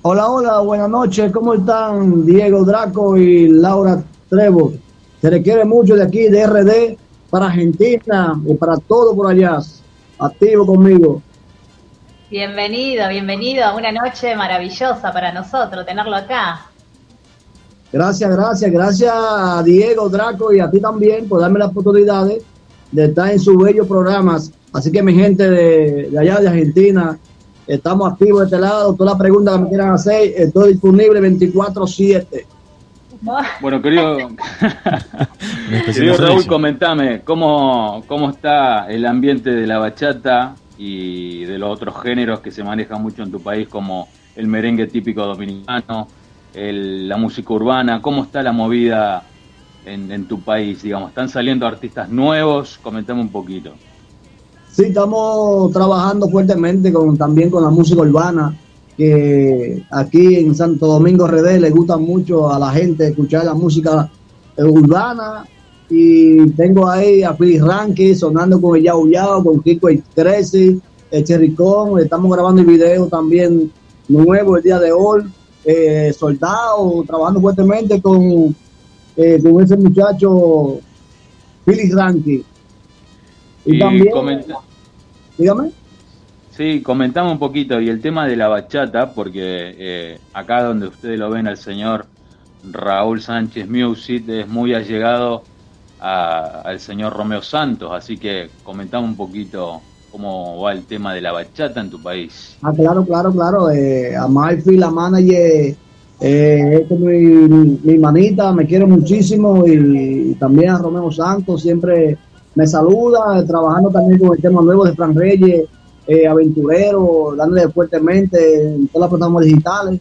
Hola, hola, buenas noches, ¿cómo están Diego Draco y Laura Trevo? Se requiere mucho de aquí, de RD, para Argentina y para todo por allá. Activo conmigo. Bienvenido, bienvenido a una noche maravillosa para nosotros tenerlo acá. Gracias, gracias, gracias a Diego, Draco y a ti también por darme la oportunidad de estar en sus bellos programas. Así que mi gente de, allá de Argentina, estamos activos de este lado. Todas las preguntas que me quieran hacer, estoy disponible 24/7. Bueno, querido, querido Raúl, comentame, ¿cómo, ¿cómo está el ambiente de la bachata y de los otros géneros que se manejan mucho en tu país, como el merengue típico dominicano, la música urbana? ¿Cómo está la movida en, tu país? Digamos, ¿están saliendo artistas nuevos? Comentame un poquito. Sí, estamos trabajando fuertemente con, también con la música urbana, que aquí en Santo Domingo RD le gusta mucho a la gente escuchar la música urbana. Y tengo ahí a Philly Ranky sonando con el Yao Yao, con Kiko Crazy, el Cherricón. Estamos grabando el video también nuevo el día de hoy eh, soldado, trabajando fuertemente con, eh, con ese muchacho Philly Ranky. Y, también, dígame. Sí, comentamos un poquito, y el tema de la bachata, porque eh, acá donde ustedes lo ven al señor Raúl Sánchez Music es muy allegado al señor Romeo Santos, así que comentamos un poquito cómo va el tema de la bachata en tu país. Ah, claro, claro, claro. Eh, a Malfi, la manager, eh, es mi, mi, manita, me quiere muchísimo y, también a Romeo Santos siempre me saluda, trabajando también con el tema nuevo de Fran Reyes, eh, aventurero, dándole fuertemente en todas las plataformas digitales.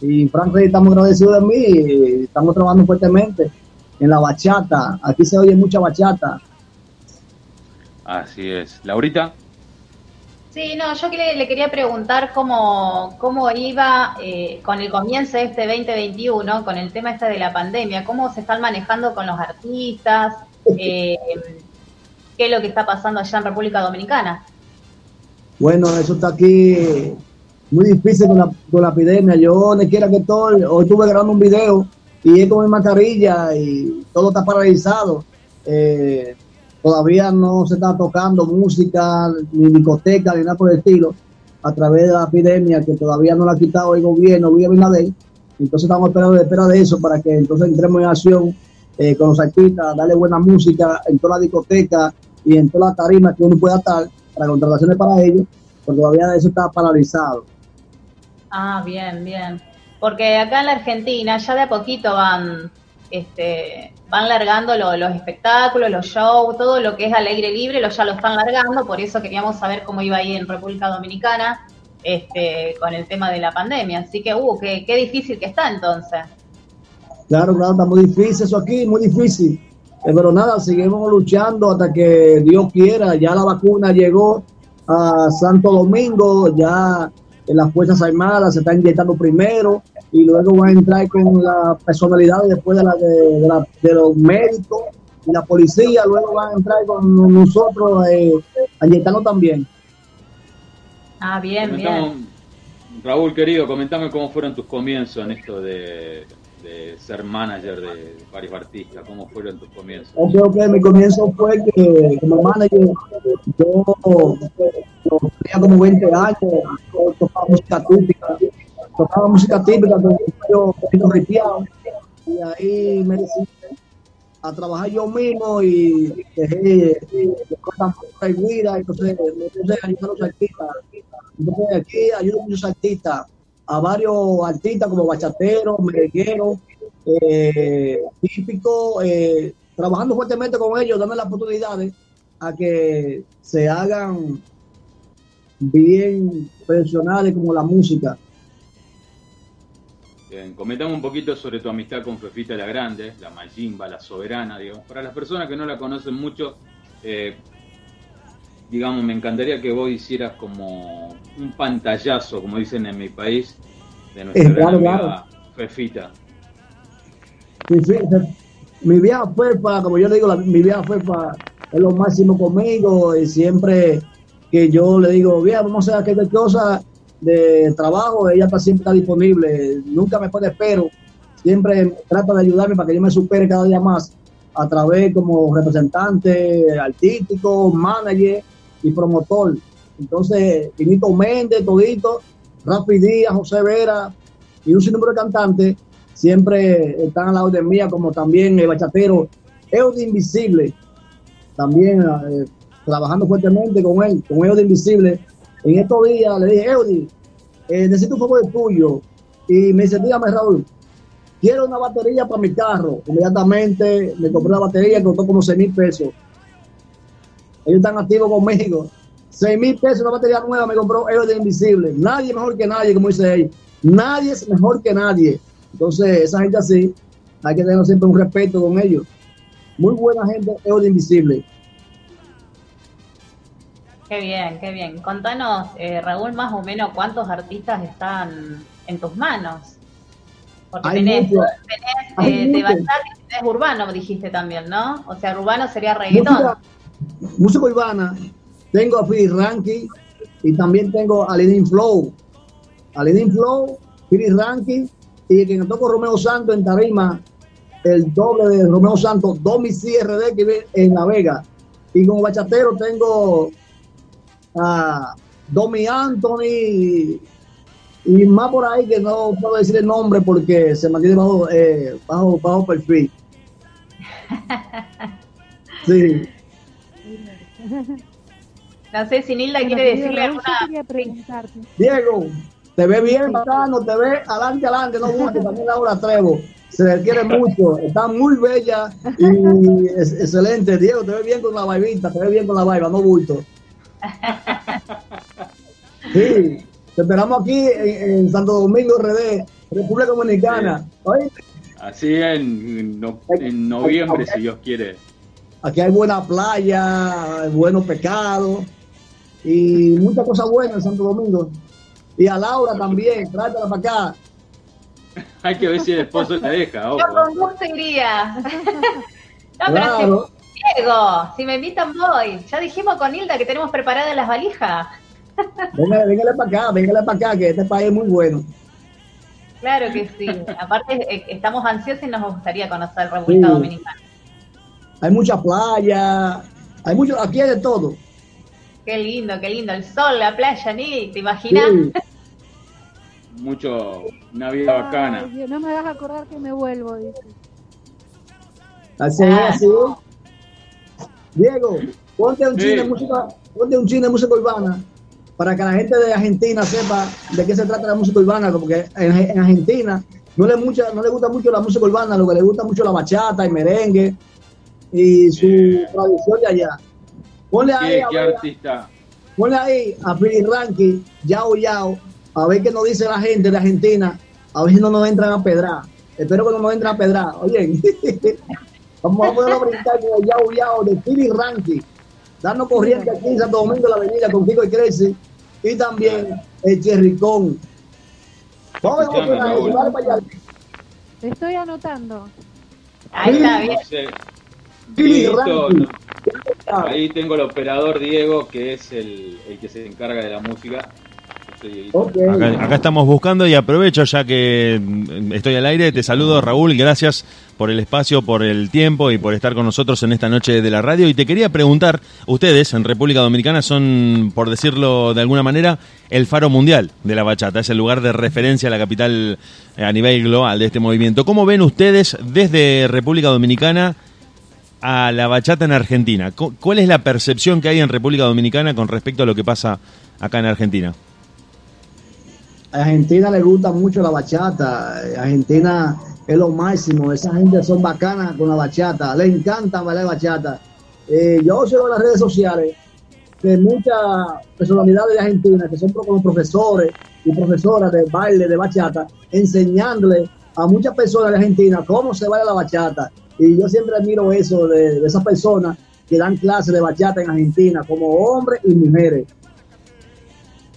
Y Fran Reyes estamos agradecidos de mí, estamos trabajando fuertemente en la bachata. Aquí se oye mucha bachata Así es. Laurita. Sí, no, yo le, quería preguntar cómo, cómo iba eh, con el comienzo de este 2021, con el tema este de la pandemia, cómo se están manejando con los artistas, eh, qué es lo que está pasando allá en República Dominicana. Bueno, eso está aquí muy difícil con la, con la epidemia. Yo, donde quiera que estoy, hoy estuve grabando un video y es con mi mascarilla y todo está paralizado. Eh, todavía no se está tocando música, ni discoteca, ni nada por el estilo, a través de la epidemia que todavía no la ha quitado el gobierno, Luis Abinader. Entonces estamos esperando de espera de eso para que entonces entremos en acción eh, con los artistas, darle buena música en toda la discoteca y en todas las tarimas que uno pueda estar para contrataciones para ellos, porque todavía eso está paralizado. Ah, bien, bien. Porque acá en la Argentina ya de a poquito van este, van largando los espectáculos, los shows, todo lo que es al aire libre, lo, ya lo están largando, por eso queríamos saber cómo iba ahí en República Dominicana este, con el tema de la pandemia. Así que, uh, qué, qué difícil que está entonces. Claro, claro, está muy difícil eso aquí, muy difícil. Eh, pero nada, seguimos luchando hasta que Dios quiera. Ya la vacuna llegó a Santo Domingo, ya las Fuerzas Armadas se está inyectando primero y luego van a entrar con la personalidad después de, la, de, los médicos y la policía, luego van a entrar con nosotros eh, inyectando también. Ah, bien, bien. Raúl, querido, comentame cómo fueron tus comienzos en esto de, ser manager de, varios artistas, cómo fueron tus comienzos. Yo creo que mi comienzo fue que como manager yo, tenía como 20 años, tocaba música típica, tocaba música típica, yo ripiado, y ahí me decidí a trabajar yo mismo y dejé de cosas y vida, entonces me puse a ayudar a los artistas. Entonces aquí ayudo a muchos artistas, a varios artistas como bachateros, merengueros, eh, típicos, eh, trabajando fuertemente con ellos, dando las oportunidades a que se hagan bien profesionales como la música. Bien, comentame un poquito sobre tu amistad con Fefita la Grande, la Mayimba, la soberana, digamos. Para las personas que no la conocen mucho, eh, digamos, me encantaría que vos hicieras como un pantallazo, como dicen en mi país, de nuestra amiga Fefita. mi vida fue para, como yo le digo, mi vida fue para es lo máximo conmigo y siempre que yo le digo, bien, vamos a hacer aquella cosa de trabajo, ella está siempre está disponible, nunca me pone pero, siempre trata de ayudarme para que yo me supere cada día más a través como representante artístico, manager y promotor. Entonces, Finito Méndez, Todito, Rafi Díaz, José Vera y un sinnúmero de cantantes siempre están a la orden mía, como también el bachatero Eudi Invisible, también eh, trabajando fuertemente con él, con Eudi Invisible. En estos días le dije, Eudi, eh, necesito un favor tuyo. Y me dice, dígame Raúl, quiero una batería para mi carro. Inmediatamente me compré la batería costó como 6 mil pesos. Ellos están activos conmigo. 6 mil pesos una batería nueva me compró Eudi Invisible. Nadie mejor que nadie, como dice él. Nadie es mejor que nadie. Entonces, esa gente así, hay que tener siempre un respeto con ellos. Muy buena gente, Eudi Invisible. Qué bien, qué bien. Contanos, eh, Raúl, más o menos cuántos artistas están en tus manos. Porque tenés, tenés de bachata y tenés urbano, dijiste también, ¿no? O sea, urbano sería reggaetón. Música, urbana. Tengo a Philly Ranky y también tengo a Lenin Flow. A Lenin Flow, Philly Ranky y que me toco Romeo Santos en Tarima, el doble de Romeo Santos, Domi CRD que vive en La Vega. Y como bachatero tengo a Domi Anthony y más por ahí que no puedo decir el nombre porque se mantiene bajo, eh, bajo, bajo perfil. Sí. No sé si Nilda quiere decirle alguna. Diego, te ve bien, bacano, te ve adelante, adelante, no mucho, también Laura Trevo. Se le quiere mucho, está muy bella y es, excelente. Diego, te ve bien con la vaivita, te ve bien con la vaiva, no bulto. Sí, te esperamos aquí en, Santo Domingo, RD, República Dominicana. Así en, en noviembre, si Dios quiere. Aquí hay buena playa, buenos pescados y muchas cosas buenas en Santo Domingo. Y a Laura también, trátela para acá. Hay que ver si el esposo la deja. Yo con gusto iría. no, pero si, Diego, si me invitan voy. Ya dijimos con Hilda que tenemos preparadas las valijas. Véngale, véngale para acá, véngale para acá, que este país es muy bueno. Claro que sí. Aparte, eh, estamos ansiosos y nos gustaría conocer República Dominicana. Hay mucha playa, hay mucho, aquí hay de todo. Qué lindo, qué lindo. El sol, la playa, ni te imaginas. Mucho, una vida bacana. no me vas a acordar que me vuelvo, dice. Así, ah. así. Diego, ponte un chino de música, ponte un chino de música urbana para que la gente de Argentina sepa de qué se trata la música urbana, porque en, Argentina no le, mucha, no le gusta mucho la música urbana, lo que le gusta mucho la bachata, y merengue y su tradición de allá. Ponle ahí, ¿Qué, artista? Ponle ahí a Billy Ranky, Yao Yao, a ver qué nos dice la gente de Argentina, a ver si no nos entran a pedrar. Espero que no nos entren a pedrar. Oye, vamos a poner a brincar con el Yao Yao de Billy Ranky, dando corriente aquí en Santo Domingo la Avenida con Pico y Crece y también el Cherricón. Vamos a Estoy anotando. Ahí está bien. Ahí tengo el operador Diego, que es el, el que se encarga de la música. Acá, estamos buscando y aprovecho ya que estoy al aire. Te saludo, Raúl. Gracias por el espacio, por el tiempo y por estar con nosotros en esta noche de la radio. Y te quería preguntar, ustedes en República Dominicana son, por decirlo de alguna manera, el faro mundial de la bachata. Es el lugar de referencia a la capital eh, a nivel global de este movimiento. ¿Cómo ven ustedes desde República Dominicana? A la bachata en Argentina. ¿Cuál es la percepción que hay en República Dominicana con respecto a lo que pasa acá en Argentina? A Argentina le gusta mucho la bachata. Argentina es lo máximo. Esa gente son bacanas con la bachata. Le encanta bailar bachata. Eh, yo observo en las redes sociales que muchas personalidades de Argentina, que son como profesores y profesoras de baile de bachata, enseñándole a muchas personas de Argentina cómo se baila la bachata. Y yo siempre admiro eso de, de esas personas que dan clases de bachata en Argentina, como hombres y mujeres.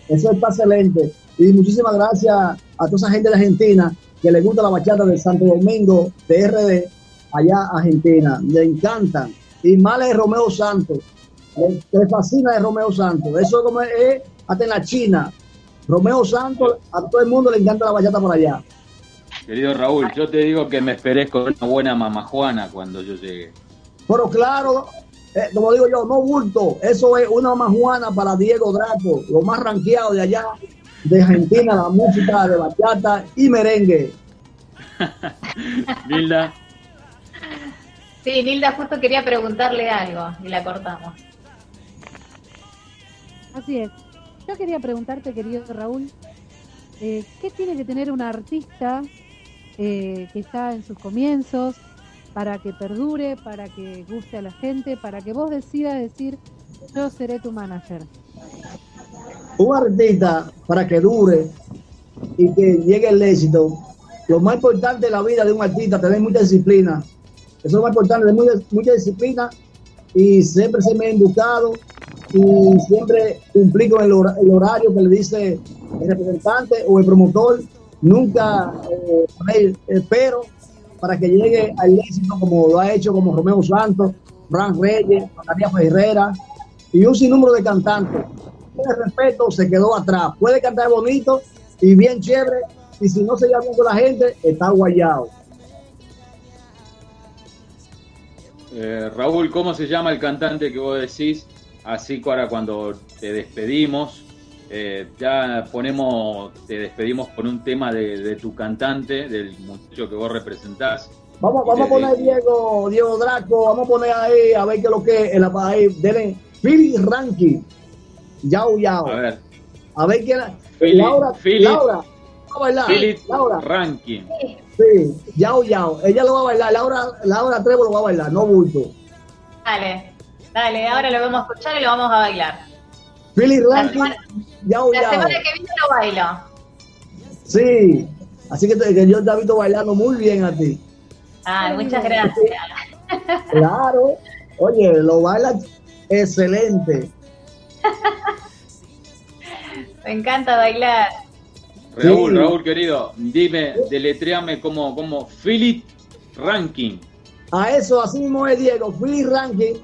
Eso está excelente. Y muchísimas gracias a toda esa gente de Argentina que le gusta la bachata de Santo Domingo, de RD, allá Argentina. Le encantan. Y más es Romeo Santos. Le, fascina de Romeo Santos. Eso como es hasta en la China. Romeo Santos, a todo el mundo le encanta la bachata por allá. Querido Raúl, yo te digo que me esperes con una buena mamajuana cuando yo llegue. Pero claro, eh, como digo yo, no bulto. Eso es una mamajuana para Diego Draco, lo más ranqueado de allá de Argentina, la música de bachata y merengue. Nilda. Sí, Nilda justo quería preguntarle algo y la cortamos. Así es. Yo quería preguntarte, querido Raúl, eh, ¿qué tiene que tener un artista eh, que está en sus comienzos para que perdure, para que guste a la gente, para que vos decidas decir, yo seré tu manager? un artista para que dure y que llegue el éxito, lo más importante de la vida de un artista es tener mucha disciplina. Eso es lo más importante, tener mucha, disciplina y siempre ser bien educado y siempre cumplir con el, horario que le dice el representante o el promotor. Nunca eh, espero para que llegue al éxito como lo ha hecho como Romeo Santos, Fran Reyes, María Herrera y un sinnúmero de cantantes de respeto se quedó atrás. Puede cantar bonito y bien chévere, y si no se llama con la gente, está guayado. Eh, Raúl, ¿cómo se llama el cantante que vos decís? Así para cuando te despedimos, eh, ya ponemos, te despedimos con un tema de, tu cantante, del muchacho que vos representás. Vamos, vamos a poner Diego, Diego Draco, vamos a poner ahí, a ver qué es lo que es, ahí, denle Philly Ranking. Yao Yao. A ver. A ver quién. Laura. Laura. Va a bailar. Laura. Ranking. Sí, Yao Yao. Ella lo va a bailar. Laura, Laura Trevo lo va a bailar, no bulto. Dale. Dale, ahora lo vamos a escuchar y lo vamos a bailar. Philly Ranking, Yao. La semana que viene lo bailo. Sí. Así que, que yo te he visto bailando muy bien a ti. Ay, muchas gracias. Claro. Oye, lo baila excelente. Me encanta bailar. Raúl, Raúl querido, dime, deletreame como, como Philip Ranking. A eso, así mismo es Diego, Philip Ranking.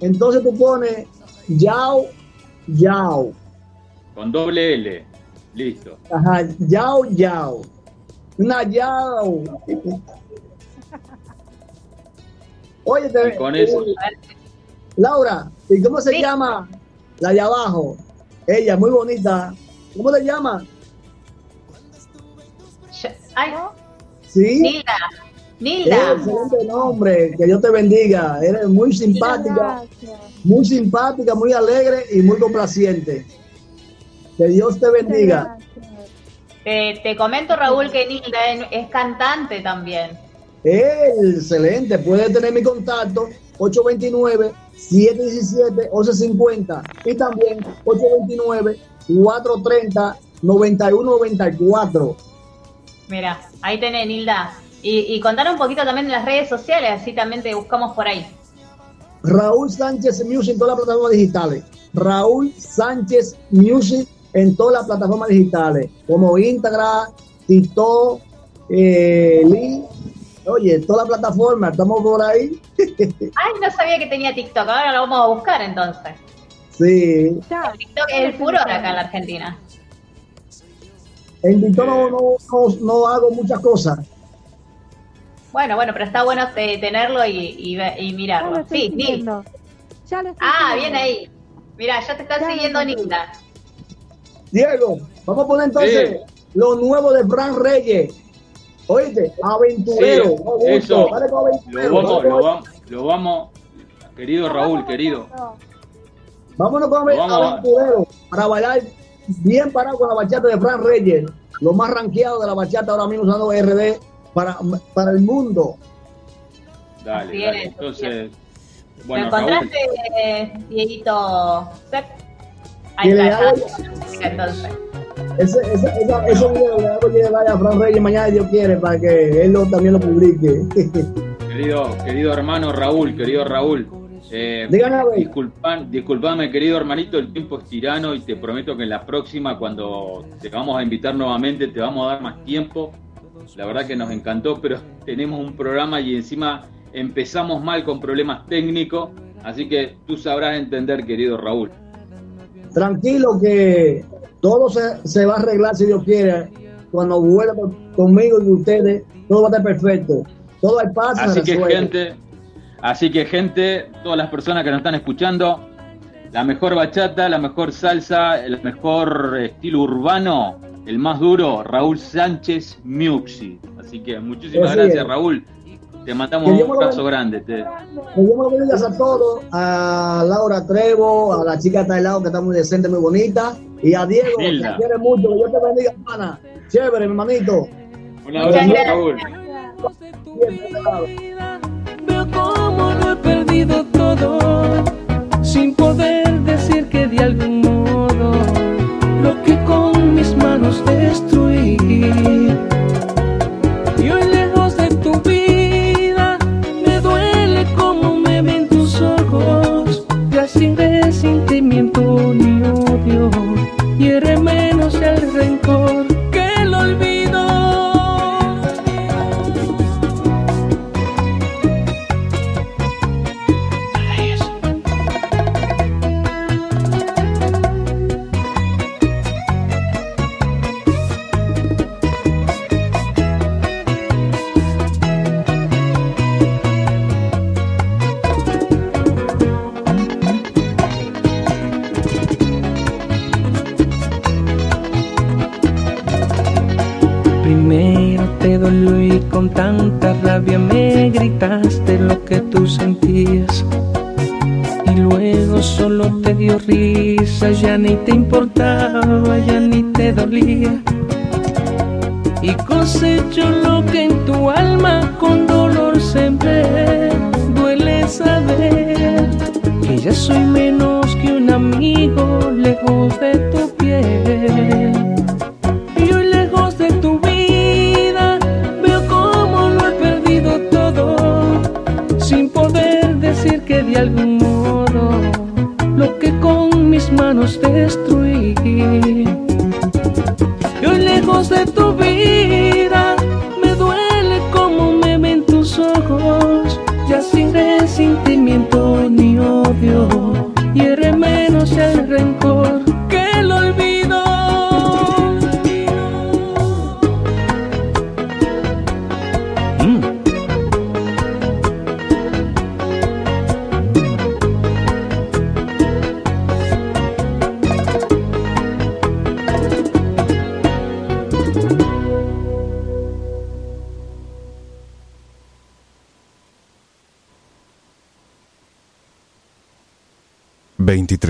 Entonces tú pones Yao, Yao. Con doble L. Listo. Ajá, Yao, Yao. Una Yao. Oye, te, con eso. Laura, ¿y cómo se llama la de abajo? Ella, muy bonita. ¿Cómo se llama? Ay, ¿Sí? Nilda. Excelente nombre, que Dios te bendiga. Eres muy simpática, muy simpática, muy alegre y muy complaciente. Que Dios te bendiga. Te, te comento, Raúl, que Nilda es, cantante también. Excelente, puede tener mi contacto 829-717-1150 y también 829-430-9194. Mira, ahí tenés, Nilda. Y, y contar un poquito también en las redes sociales, así también te buscamos por ahí. Raúl Sánchez Music en todas las plataformas digitales. Raúl Sánchez Music en todas las plataformas digitales, como Instagram, TikTok, eh, Lee. Oye, todas las plataformas, estamos por ahí. Ay, no sabía que tenía TikTok, ahora lo vamos a buscar entonces. Sí. TikTok es el furor acá en la Argentina. En TikTok no, no, no, no hago muchas cosas. Bueno, bueno, pero está bueno te- tenerlo y, y, y Ya lo mirarlo. estoy Sí. Ya lo estoy Ah, siguiendo. bien ahí. Mira, ya te está Ya lo siguiendo Nilda. Diego, vamos a poner entonces lo nuevo de Fran Reyes. Oíste, aventurero. Sí, no eso. dale con aventurero, Lo vamos, lo vamos, lo vamos, querido Raúl, querido. Vámonos con Lo vamos a- aventurero para bailar bien parado con la bachata de Fran Reyes, lo más rankeado de la bachata ahora mismo usando RD para, para el mundo. Dale, dale. es, Entonces, ¿Lo bueno, Raúl, encontraste, eh, Dieguito? Sep? Ahí está. Entonces. Ese, ese, esa- ese video le hago llegar a Fran Reyes mañana si Dios quiere para que él lo, también lo publique. querido, querido hermano Raúl, querido Raúl. Eh, disculpan, disculpame, querido hermanito, el tiempo es tirano y te prometo que en la próxima, cuando te vamos a invitar nuevamente, te vamos a dar más tiempo. La verdad que nos encantó, pero tenemos un programa y encima empezamos mal con problemas técnicos, así que tú sabrás entender, querido Raúl. Tranquilo que todo se, se va a arreglar si Dios quiere. Cuando vuelva con- conmigo y ustedes, todo va a estar perfecto. Todo hay paz. Así que resuelve. gente, así que gente, todas las personas que nos están escuchando, la mejor bachata, la mejor salsa, el mejor estilo urbano, el más duro, Raúl Sánchez Muxi. Así que muchísimas Así gracias es. Raúl. Te mandamos Que un abrazo grande. Te- Pues bendiga a todos, a Laura Trevo, a la chica que está al lado que está muy decente, muy bonita, y a Diego, que Hilda. te quiere mucho, que Dios te bendiga, hermana. Chévere, mi hermanito. Un abrazo, gracias. Raúl. Veo cómo lo he perdido todo, sin poder decir que de algún modo lo que ya ni te importaba, ya ni te dolía. Y cosecho lo que en tu alma con dolor sembré. Duele saber que ya soy menos que un amigo lejos de tu piel. Y hoy lejos de tu vida veo cómo lo he perdido todo, sin poder decir que de algún mis manos destruí.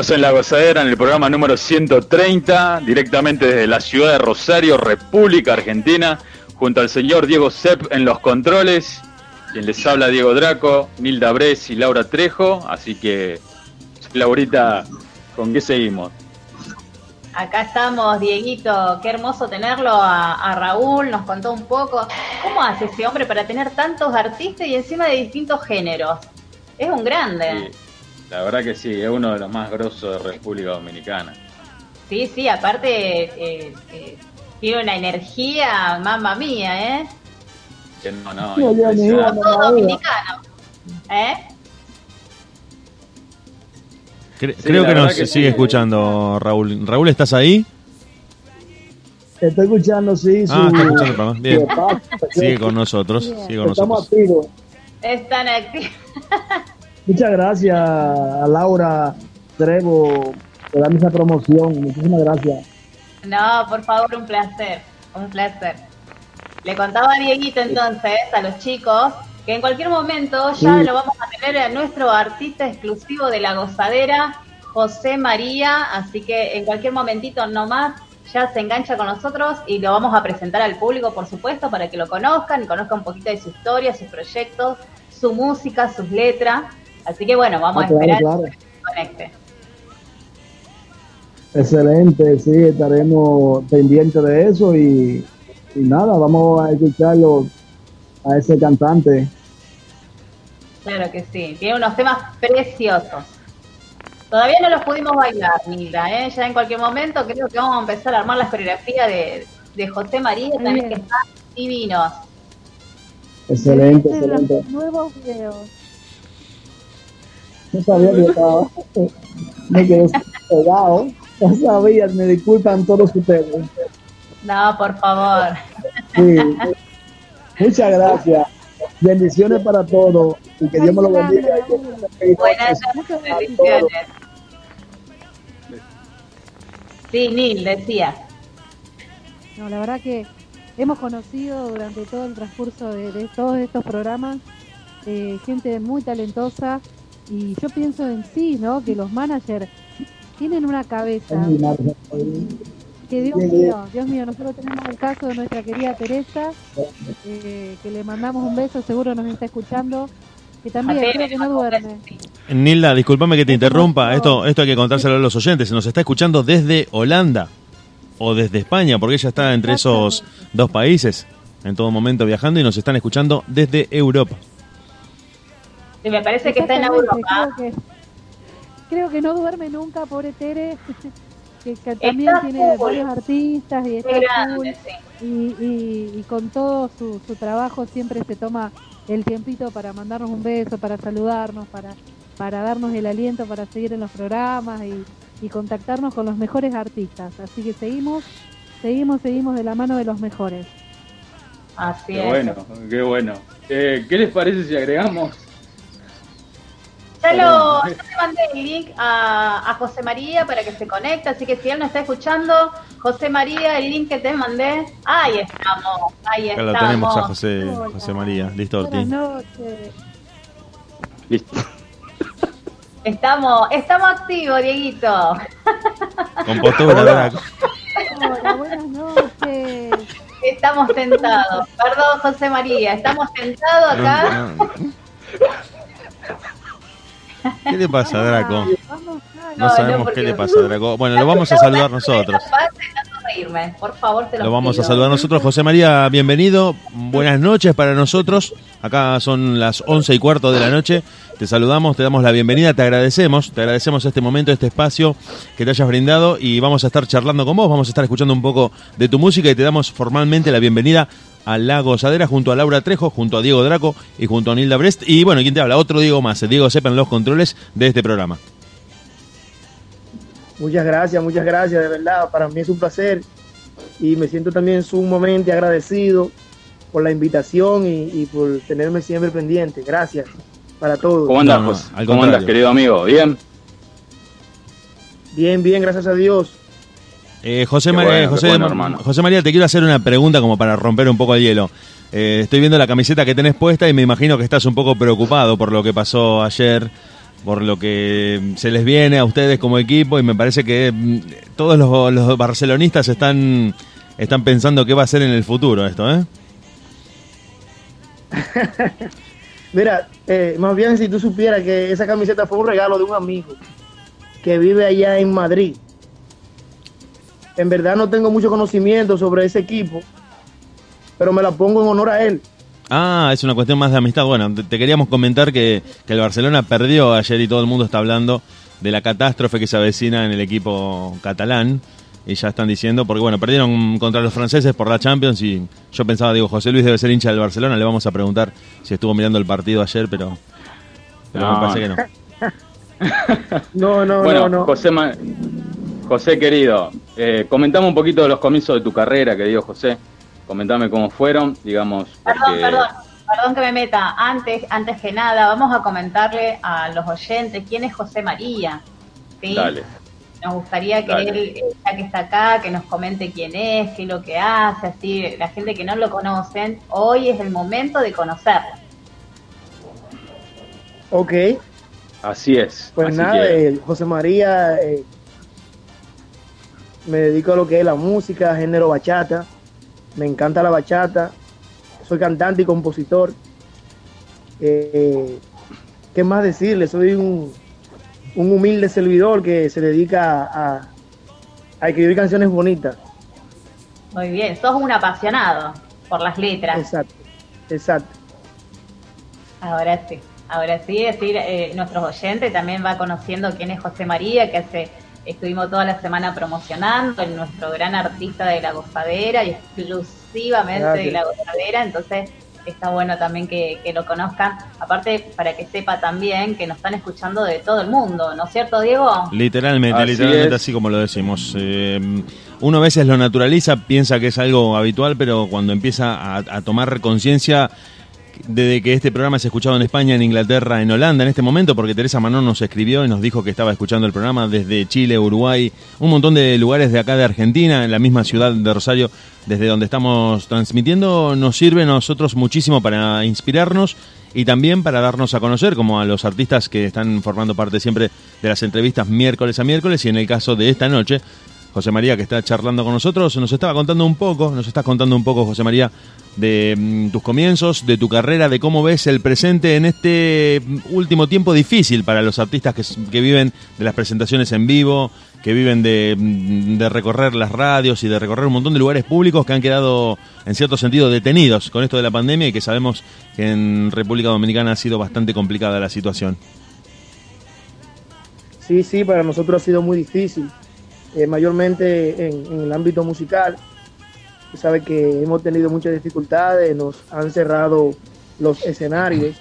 Estamos en La Gozadera, en el programa número 130, directamente desde la ciudad de Rosario, República Argentina, junto al señor Diego Sepp en los controles, quien les habla Diego Draco, Nilda Bres y Laura Trejo, así que, Laurita, ¿con qué seguimos? Acá estamos, Dieguito, qué hermoso tenerlo a, a Raúl, nos contó un poco. ¿Cómo hace ese hombre para tener tantos artistas y encima de distintos géneros? Es un grande. La verdad que sí, es uno de los más grosos de República Dominicana. Sí, sí, aparte eh, eh, tiene una energía, mamma mía, ¿eh? Que no, no, Sí, impresionante. Todo dominicano. ¿Eh? Cre- Sí, creo que nos que sigue sí. escuchando Raúl. Raúl, ¿estás ahí? Estoy escuchando, sí, su... Ah, está escuchando programa. Bien. su Sigue con nosotros. Sigue con Estamos nosotros. activos. Están activos. Muchas gracias a Laura Trevo por darme esa promoción. Muchísimas gracias. No, por favor, un placer, un placer. Le contaba a Dieguito entonces, a los chicos, que en cualquier momento ya Sí. lo vamos a tener a nuestro artista exclusivo de la gozadera, José María, así que en cualquier momentito nomás ya se engancha con nosotros y lo vamos a presentar al público, por supuesto, para que lo conozcan y conozcan un poquito de su historia, sus proyectos, su música, sus letras. Así que bueno, vamos Ah, a claro, esperar claro. que se conecte. Excelente, sí, estaremos pendientes de eso y, y nada, vamos a escucharlo a ese cantante. Claro que sí, tiene unos temas preciosos. Todavía no los pudimos bailar, Nilda, ¿eh? ya en cualquier momento creo que vamos a empezar a armar la coreografía de, de José María, también que están divinos. Excelente, excelente. los nuevos videos. No sabía que estaba. Me quedé pegado. No sabía, me disculpan todos ustedes. No, por favor. Sí. Muchas gracias. Bendiciones para todos y que Dios me lo bendiga. Buenas noches, bendiciones. Sí, Nil, decía. No, la verdad que hemos conocido durante todo el transcurso de, de todos estos programas eh, gente muy talentosa y yo pienso en sí, ¿no? Que los managers tienen una cabeza que Dios mío, Dios mío, nosotros tenemos el caso de nuestra querida Teresa, eh, que le mandamos un beso, seguro nos está escuchando, que también creo que no duerme. Nilda, discúlpame que te interrumpa. Esto, esto hay que contárselo a los oyentes. Se nos está escuchando desde Holanda o desde España, porque ella está entre esos dos países en todo momento viajando y nos están escuchando desde Europa. Sí, me parece que está en Europa. Creo que, creo que no duerme nunca, pobre Tere, que, que también Está tiene varios artistas y está Qué grande, sí. y, y, y con todo su, su trabajo siempre se toma el tiempito para mandarnos un beso, para saludarnos, para, para darnos el aliento para seguir en los programas y, y contactarnos con los mejores artistas. Así que seguimos seguimos, seguimos de la mano de los mejores. Así Qué es. bueno, qué bueno. Eh, ¿Qué les parece si agregamos? Ya, lo, ya le mandé el link a, a José María para que se conecte, así que si él no está escuchando, José María, el link que te mandé, ahí estamos, ahí Acá estamos. lo tenemos a José, José María. Listo, Buenas Ortiz. noches. Listo. Estamos, estamos activos, Dieguito. Compostura, Draco. Hola, buenas noches. Estamos tentados. Perdón, José María, estamos tentados acá. ¿Qué le pasa, Draco? No No, sabemos no, qué le pasa, Draco. Bueno, lo vamos a saludar nosotros. Intentando reírme, por favor, te lo, Lo vamos a saludar nosotros. José María, bienvenido. Buenas noches para nosotros. Acá son las once y cuarto de la noche. Te saludamos, te damos la bienvenida, te agradecemos. Te agradecemos este momento, este espacio que te hayas brindado y vamos a estar charlando con vos. Vamos a estar escuchando un poco de tu música y te damos formalmente la bienvenida a La Gozadera junto a Laura Trejo, junto a Diego Draco y junto a Nilda Brest. Y bueno, ¿quién te habla? Otro Diego más. Diego Sepa en los controles de este programa. Muchas gracias, muchas gracias, de verdad. Para mí es un placer y me siento también sumamente agradecido por la invitación y, y por tenerme siempre pendiente. Gracias para todos. ¿Cómo andas, No, ¿Cómo andas, querido amigo? ¿Bien? Bien, bien, gracias a Dios. Eh, José, María, José, bueno, hermano. José María, te quiero hacer una pregunta como para romper un poco el hielo. Eh, estoy viendo la camiseta que tenés puesta y me imagino que estás un poco preocupado por lo que pasó ayer, por lo que se les viene a ustedes como equipo y me parece que mm, todos los, los barcelonistas están, están pensando qué va a ser en el futuro esto, ¿eh? Mira, eh, más bien si tú supieras que esa camiseta fue un regalo de un amigo que vive allá en Madrid. En verdad no tengo mucho conocimiento sobre ese equipo, pero me la pongo en honor a él. Ah, es una cuestión más de amistad. Bueno, te, queríamos comentar que, que el Barcelona perdió ayer y todo el mundo está hablando de la catástrofe que se avecina en el equipo catalán. Y ya están diciendo, porque bueno, perdieron contra los franceses por la Champions y yo pensaba, digo, José Luis debe ser hincha del Barcelona, le vamos a preguntar si estuvo mirando el partido ayer, pero, pero No. me parece que no. No, no, bueno, no, no. José, Ma- José querido, eh, comentame un poquito de los comienzos de tu carrera, querido José. Comentame cómo fueron, digamos, Perdón, porque perdón, perdón que me meta. Antes, antes que nada, vamos a comentarle a los oyentes quién es José María. ¿sí? dale. Nos gustaría que Dale. él, eh, ya que está acá, que nos comente quién es, qué es lo que hace, así, la gente que no lo conocen, hoy es el momento de conocerlo. Ok, Así es. pues así nada, que- eh, José María, eh, me dedico a lo que es la música, género bachata. Me encanta la bachata. Soy cantante y compositor. Eh, ¿Qué más decirle? Soy un, un humilde servidor que se dedica a, a escribir canciones bonitas. Muy bien, sos un apasionado por las letras. Exacto, exacto. Ahora sí, ahora sí, es decir, eh, nuestros oyentes también va conociendo quién es José María, que hace, estuvimos toda la semana promocionando, en nuestro gran artista de la gozadera y exclusivamente Gracias. de la gozadera, entonces está bueno también que, que lo conozcan, aparte para que sepa también que nos están escuchando de todo el mundo, ¿no es cierto, Diego? Literalmente, Así literalmente es. así como lo decimos. Eh, uno a veces lo naturaliza, piensa que es algo habitual, pero cuando empieza a, a tomar conciencia desde que este programa es escuchado en España, en Inglaterra, en Holanda en este momento, porque Teresa Manón nos escribió y nos dijo que estaba escuchando el programa desde Chile, Uruguay, un montón de lugares de acá de Argentina, en la misma ciudad de Rosario, desde donde estamos transmitiendo, nos sirve a nosotros muchísimo para inspirarnos y también para darnos a conocer, como a los artistas que están formando parte siempre de las entrevistas miércoles a miércoles y en el caso de esta noche. José María, que está charlando con nosotros, nos estaba contando un poco, nos estás contando un poco, José María, de mm, tus comienzos, de tu carrera, de cómo ves el presente en este mm, último tiempo difícil para los artistas que, viven de las presentaciones en vivo, que viven de, mm, de recorrer las radios y de recorrer un montón de lugares públicos que han quedado, en cierto sentido, detenidos con esto de la pandemia y que sabemos que en República Dominicana ha sido bastante complicada la situación. Sí, sí, para nosotros ha sido muy difícil, eh, mayormente en, el ámbito musical. Tú sabes que hemos tenido muchas dificultades, nos han cerrado los escenarios,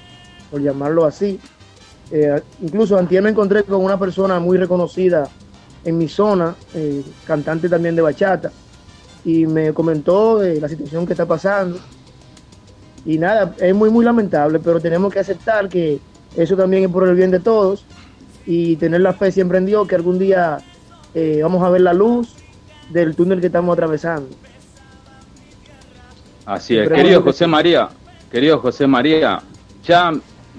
por llamarlo así. Eh, incluso antier me encontré con una persona muy reconocida en mi zona, eh, cantante también de bachata, y me comentó la situación que está pasando. Y nada, es muy, muy lamentable, pero tenemos que aceptar que eso también es por el bien de todos y tener la fe siempre en Dios que algún día eh, vamos a ver la luz del túnel que estamos atravesando. Así es, querido José María, querido José María, ya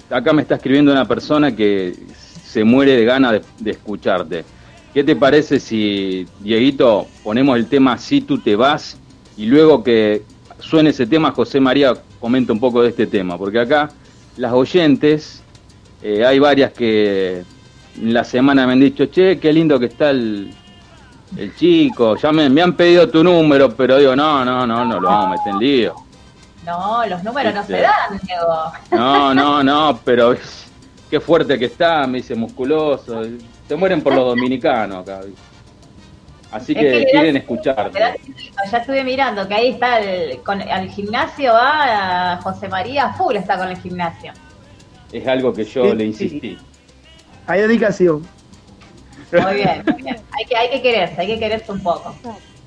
acá me está escribiendo una persona que se muere de ganas de, escucharte. ¿Qué te parece si, Dieguito, ponemos el tema Si tú te vas y luego que suene ese tema, José María comenta un poco de este tema? Porque acá las oyentes, eh, hay varias que en la semana me han dicho, che, qué lindo que está el, el chico, ya me, me han pedido tu número, pero digo, no, no, no, no lo vamos a meter en lío. No, los números no se dan, Diego. No, no, no, pero qué fuerte que está, me dice musculoso. Se mueren por los dominicanos acá. Así que, quieren escucharte. Ya estuve mirando que ahí está el, con, al gimnasio va José María Full está con el gimnasio. Es algo que yo le insistí. Hay dedicación. Muy bien, muy bien. Hay que, hay que quererse, hay que quererse un poco.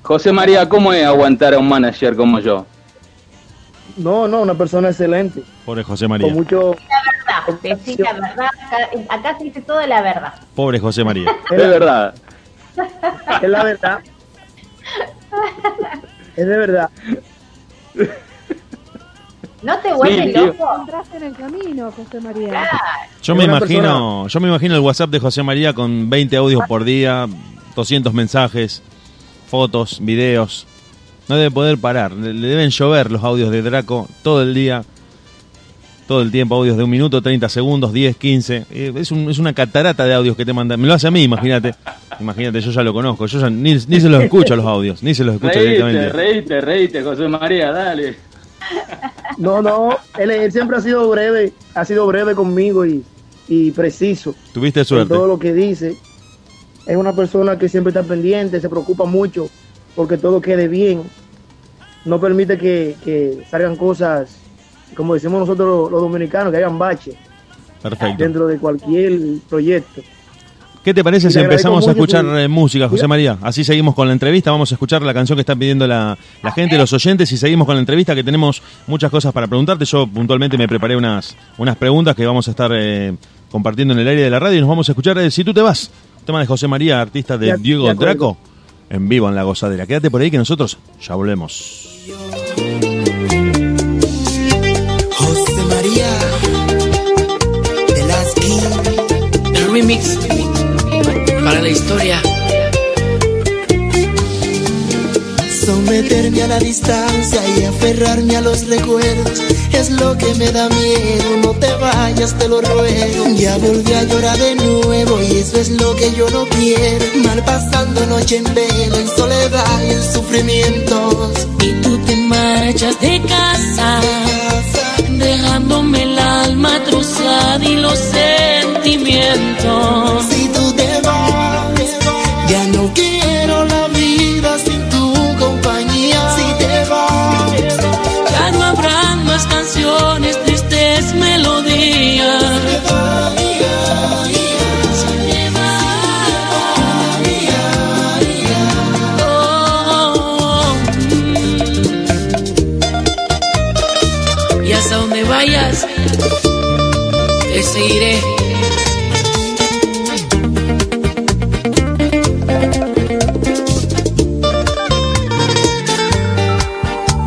José María, ¿cómo es aguantar a un manager como yo? No, no, una persona excelente. Pobre José María. Con mucho... La verdad, decir la verdad. Acá se dice todo la verdad. Pobre José María. Es verdad. Es la verdad. Es de verdad. No te vuelves sí, loco. en el camino, José María. Yo me imagino, yo me imagino el WhatsApp de José María con 20 audios por día, 200 mensajes, fotos, videos. No debe poder parar. Le deben llover los audios de Draco todo el día. Todo el tiempo, audios de un minuto, 30 segundos, 10, 15. Eh, es, es una catarata de audios que te mandan. Me lo hace a mí, imagínate. Imagínate, yo ya lo conozco. Yo ya ni, ni se los escucho los audios, ni se los escucho reíte, directamente. Reíte, reíte, José María, dale. No, no, él, siempre ha sido breve, ha sido breve conmigo y, y preciso. Tuviste suerte. En todo lo que dice. Es una persona que siempre está pendiente, se preocupa mucho porque todo quede bien. No permite que, que salgan cosas, como decimos nosotros los dominicanos, que hagan bache. Perfecto. Dentro de cualquier proyecto. ¿Qué te parece si empezamos a escuchar eh, música, José María? Así seguimos con la entrevista, vamos a escuchar la canción que están pidiendo la, la, gente, los oyentes, y seguimos con la entrevista, que tenemos muchas cosas para preguntarte. Yo puntualmente me preparé unas, unas preguntas que vamos a estar eh, compartiendo en el aire de la radio y nos vamos a escuchar eh, Si tú te vas, tema de José María, artista de Diego Draco, en vivo en La Gozadera. Quédate por ahí que nosotros ya volvemos. José María, el remix para la historia. Someterme a la distancia y aferrarme a los recuerdos es lo que me da miedo. No te vayas, te lo ruego. Ya volví a llorar de nuevo y eso es lo que yo no quiero. Mal pasando noche en velo, en soledad y en sufrimientos. Y tú te marchas de casa, dejándome el alma trozada y los sentimientos. Seguiré.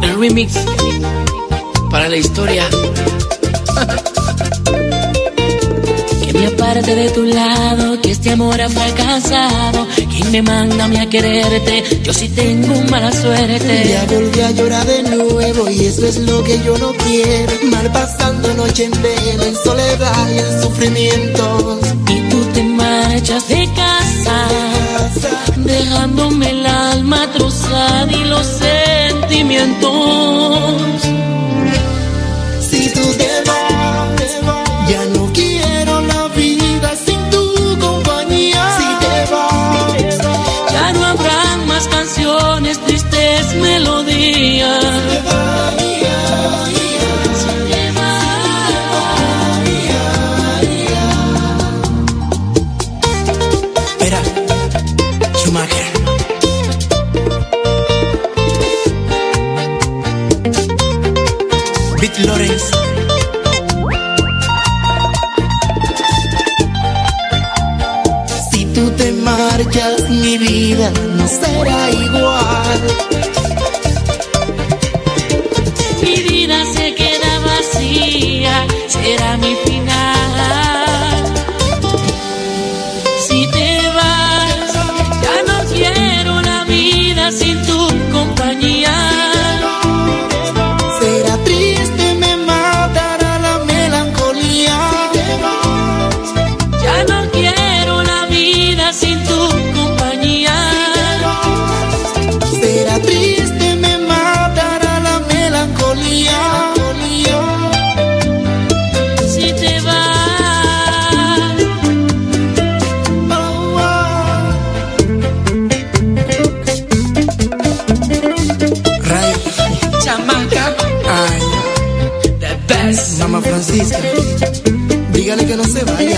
El remix para la historia. Aparte de tu lado, que este amor ha fracasado. ¿Quién me manda a mí a quererte? Yo sí tengo mala suerte. Ya volví a llorar de nuevo y eso es lo que yo no quiero. Mal pasando noche en velo, en soledad y en sufrimientos. Y tú te marchas de casa, dejándome el alma trozada y los sentimientos. Mi vida no será igual. Mi vida se queda vacía, será mi final.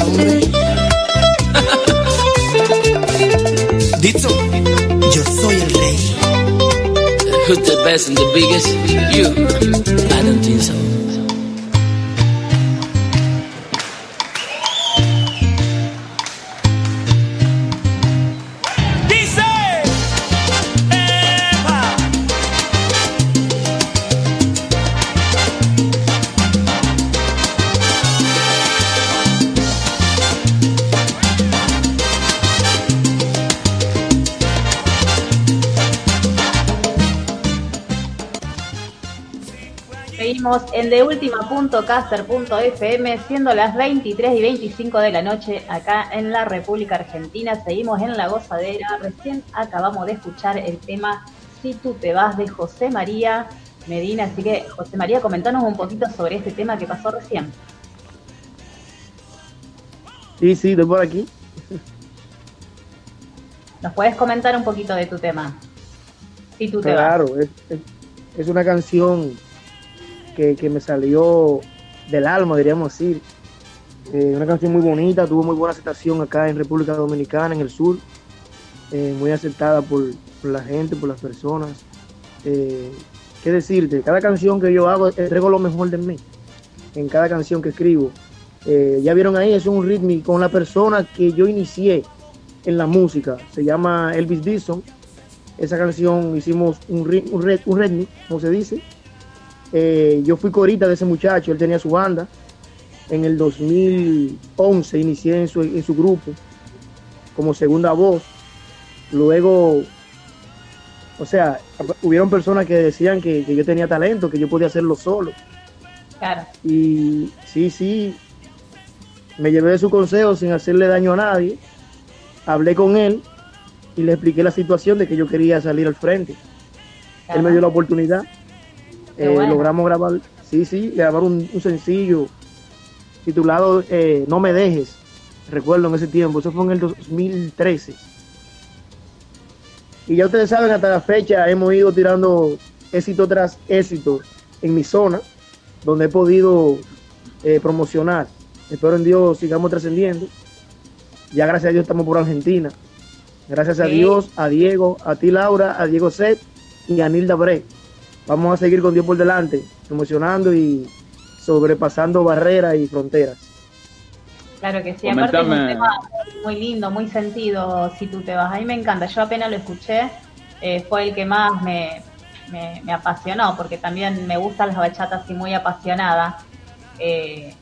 Dito, yo soy el rey. Who's the best and the biggest? You. I don't think so. En deultima.caster.fm, siendo las 23 y 25 de la noche acá en la República Argentina. Seguimos en la gozadera. Recién acabamos de escuchar el tema Si tú te vas de José María Medina. Así que, José María, comentanos un poquito sobre este tema que pasó recién. Sí, sí, estoy por aquí. ¿Nos puedes comentar un poquito de tu tema? Si tú te vas. Claro, es, es- es una canción que, me salió del alma, diríamos así. Eh, una canción muy bonita, tuvo muy buena aceptación acá en República Dominicana, en el sur. Eh, muy aceptada por, la gente, por las personas. Eh, ¿Qué decirte? Cada canción que yo hago, entrego lo mejor de mí. En cada canción que escribo. Ya vieron ahí, es un ritmo con la persona que yo inicié en la música. Se llama Elvis Dixon. Esa canción hicimos un, ri- un, redmi, como se dice. Eh, yo fui corita de ese muchacho, él tenía su banda. En el 2011 inicié en su, en su grupo como segunda voz. Luego, o sea, hubieron personas que decían que, que yo tenía talento, que yo podía hacerlo solo. Claro. Y sí, sí, me llevé de su consejo sin hacerle daño a nadie. Hablé con él y le expliqué la situación de que yo quería salir al frente. Él me dio la oportunidad. Eh, bueno. Logramos grabar, sí, sí, grabar un, un sencillo titulado eh, No me dejes. Recuerdo en ese tiempo, eso fue en el 2013. Y ya ustedes saben, hasta la fecha hemos ido tirando éxito tras éxito en mi zona, donde he podido eh, promocionar. Espero en Dios sigamos trascendiendo. Ya gracias a Dios estamos por Argentina. Gracias a. Dios, a Diego, a ti Laura, a Diego Set y a Nilda Bre. Vamos a seguir con Dios por delante, promocionando y sobrepasando barreras y fronteras. Claro que sí, aparte es un tema muy lindo, muy sentido, si tú te vas. A mí me encanta, yo apenas lo escuché, eh, fue el que más me, me, me apasionó, porque también me gustan las bachatas así muy apasionada. eh,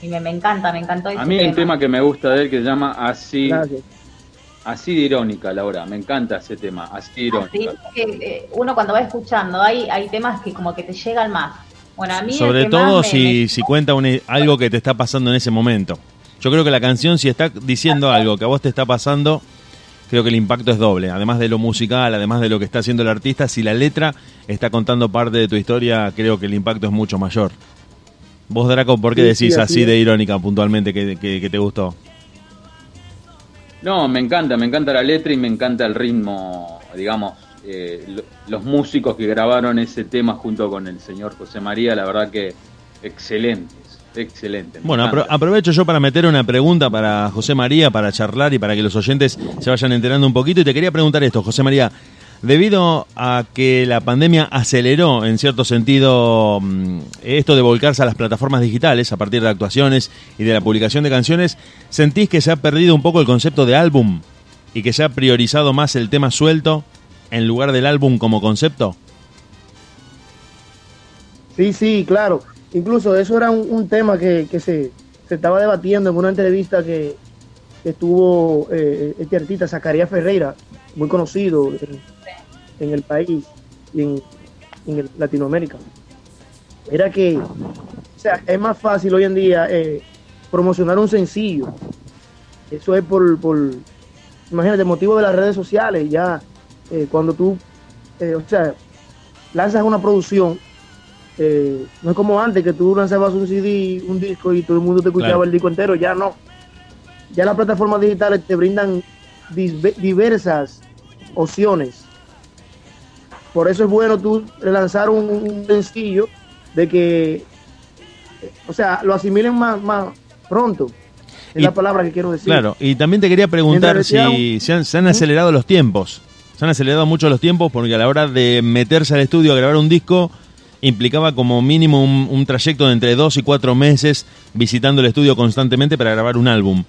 y me, me encanta, me encantó ese A mí hay un tema que me gusta de él que se llama Así, Gracias. Así de irónica, Laura. Me encanta ese tema, Así de irónica. Es que eh, uno cuando va escuchando, hay, hay temas que como que te llegan más. Bueno, a mí Sobre todo me- si, si cuenta un- algo que te está pasando en ese momento. Yo creo que la canción, si está diciendo algo que a vos te está pasando, creo que el impacto es doble. Además de lo musical, además de lo que está haciendo el artista, si la letra está contando parte de tu historia, creo que el impacto es mucho mayor. Vos, Draco, ¿por qué Sí, sí, decís así de irónica puntualmente que, que- que te gustó? No, me encanta, me encanta la letra y me encanta el ritmo, digamos, eh, lo- los músicos que grabaron ese tema junto con el señor José María, la verdad que excelentes, excelentes. Bueno, apro- aprovecho yo para meter una pregunta para José María, para charlar y para que los oyentes se vayan enterando un poquito. Y te quería preguntar esto, José María. Debido a que la pandemia aceleró en cierto sentido mm, esto de volcarse a las plataformas digitales a partir de actuaciones y de la publicación de canciones, ¿sentís que se ha perdido un poco el concepto de álbum y que se ha priorizado más el tema suelto en lugar del álbum como concepto? Sí, sí, claro. Incluso eso era un, tema que, se, estaba debatiendo en una entrevista que, que tuvo eh, este artista, Zacarías Ferreira, muy conocido en, el país y en, Latinoamérica. Era que, o sea, es más fácil hoy en día eh, promocionar un sencillo. Eso es por, por, imagínate, motivo de las redes sociales, ya eh, cuando tú, o sea, lanzas una producción, eh, no es como antes que tú lanzabas un CD, un disco y todo el mundo te escuchaba el disco entero, ya no. Ya las plataformas digitales te brindan diversas opciones. Por eso es bueno tú lanzar un, sencillo de que, o sea, lo asimilen más, más pronto. Es la palabra que quiero decir. Claro, y también te quería preguntar si se han, se han acelerado los tiempos. Se han acelerado mucho los tiempos porque a la hora de meterse al estudio a grabar un disco, implicaba como mínimo un, trayecto de entre dos y cuatro meses visitando el estudio constantemente para grabar un álbum.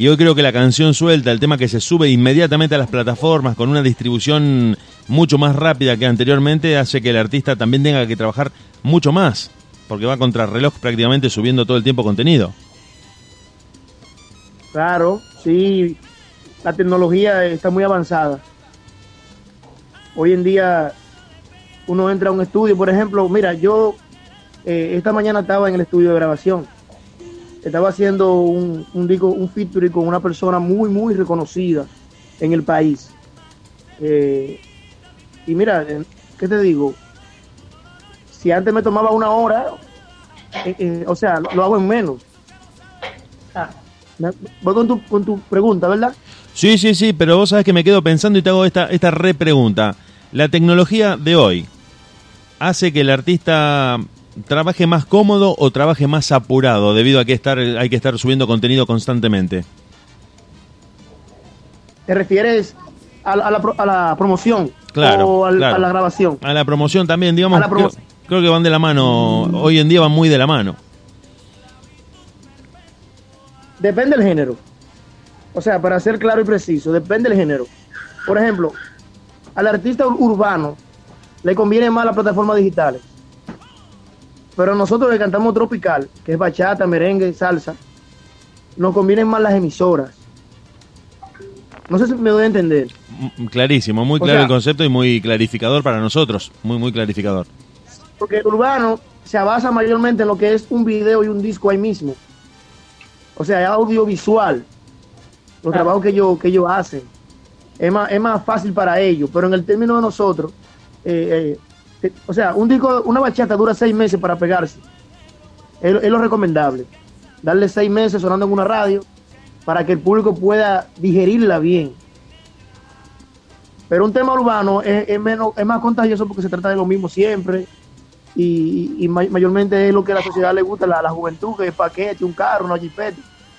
Y hoy creo que la canción suelta, el tema que se sube inmediatamente a las plataformas con una distribución mucho más rápida que anteriormente, hace que el artista también tenga que trabajar mucho más, porque va contra reloj prácticamente subiendo todo el tiempo contenido. Claro, sí, la tecnología está muy avanzada. Hoy en día uno entra a un estudio, por ejemplo, mira, yo eh, esta mañana estaba en el estudio de grabación, estaba haciendo un, un disco, un featuring con una persona muy, muy reconocida en el país. Eh, y mira, eh, ¿qué te digo? Si antes me tomaba una hora, o sea, lo hago en menos. Ah. Voy con tu, con tu pregunta, ¿verdad? Sí, sí, sí, pero vos sabes que me quedo pensando y te hago esta, esta repregunta. La tecnología de hoy, hace que el artista trabaje más cómodo o trabaje más apurado debido a que estar, hay que estar subiendo contenido constantemente? ¿Te refieres a la, a la, promoción claro, o a la grabación? A la promoción también, digamos. creo, que van de la mano, hoy en día van muy de la mano. Depende del género. O sea, para ser claro y preciso, depende del género. Por ejemplo, al artista urbano le conviene más las plataformas digitales. Pero nosotros que cantamos tropical, que es bachata, merengue, salsa, nos convienen más las emisoras. No sé si me doy a entender. Mm, clarísimo, muy claro el concepto y muy clarificador para nosotros, muy, muy clarificador. Porque el urbano se basa mayormente en lo que es un video y un disco ahí mismo. O sea, audiovisual. Los trabajos que ellos, que ellos hacen. Es más, es más fácil para ellos. Pero en el término de nosotros, eh, eh, o sea, un disco, una bachata dura seis meses para pegarse. Es, lo recomendable. Darle seis meses sonando en una radio para que el público pueda digerirla bien. Pero un tema urbano es, menos, es más contagioso porque se trata de lo mismo siempre. Y, mayormente es lo que a la sociedad le gusta, la, la juventud, que es paquete, un carro, una jipeta.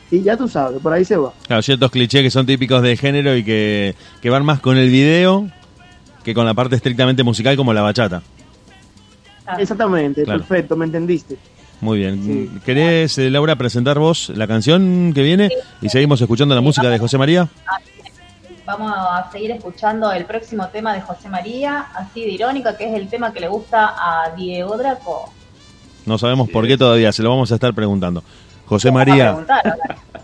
Y ya tú sabes, por ahí se va. Claro, ciertos clichés que son típicos de género y que, que van más con el video que con la parte estrictamente musical como la bachata. Ah. Exactamente, perfecto, me entendiste. Muy bien. ¿Querés, eh, Laura, presentar vos la canción que viene y seguimos escuchando la música de José María? Vamos a seguir escuchando el próximo tema de José María, así de irónica, que es el tema que le gusta a Diego Draco. No sabemos por qué todavía, se lo vamos a estar preguntando. José María.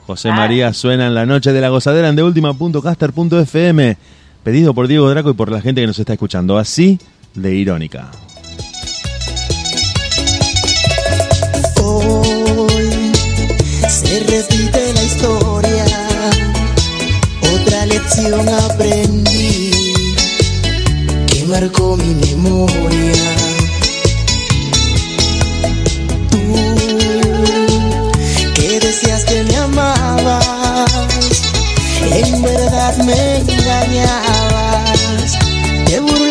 José María suena en la noche de la gozadera en deultima.caster.fm pedido por Diego Draco y por la gente que nos está escuchando, así de irónica. Hoy se repite la historia, otra lección aprendí que marcó mi memoria. En verdad me engañabas. Contar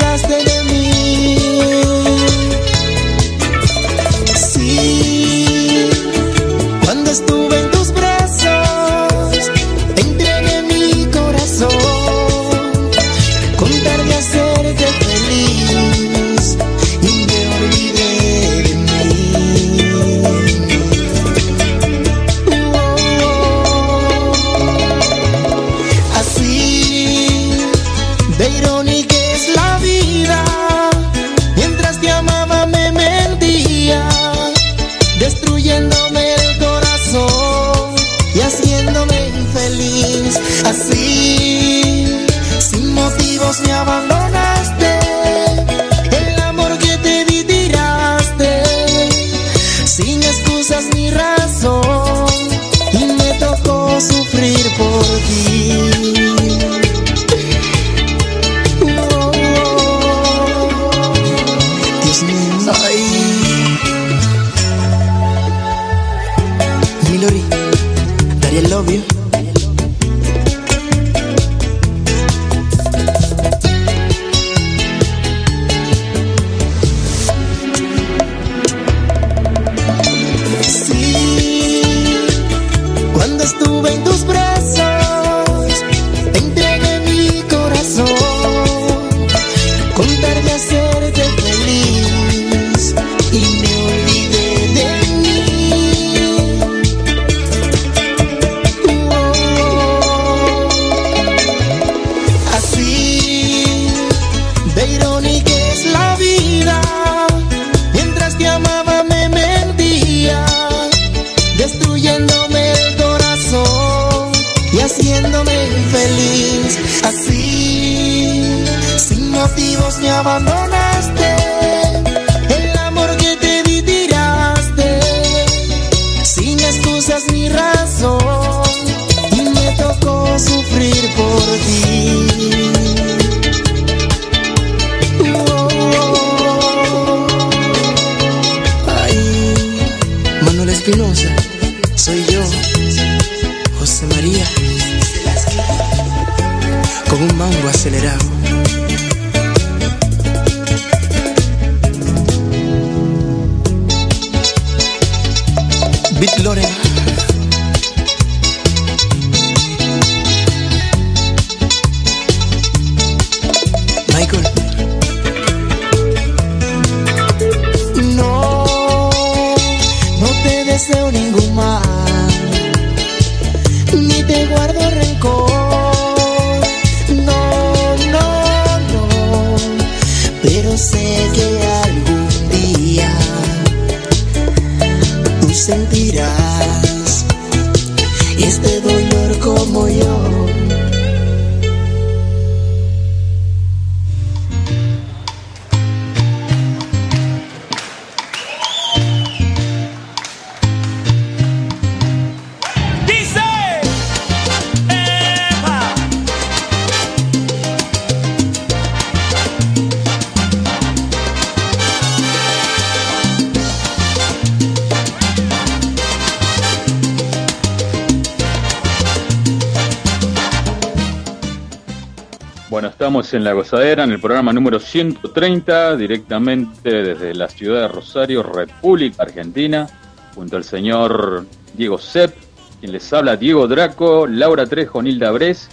estamos en La Gozadera, en el programa número 130, directamente desde la ciudad de Rosario, República Argentina, junto al señor Diego Sepp, quien les habla Diego Draco, Laura Trejo, Nilda Bres,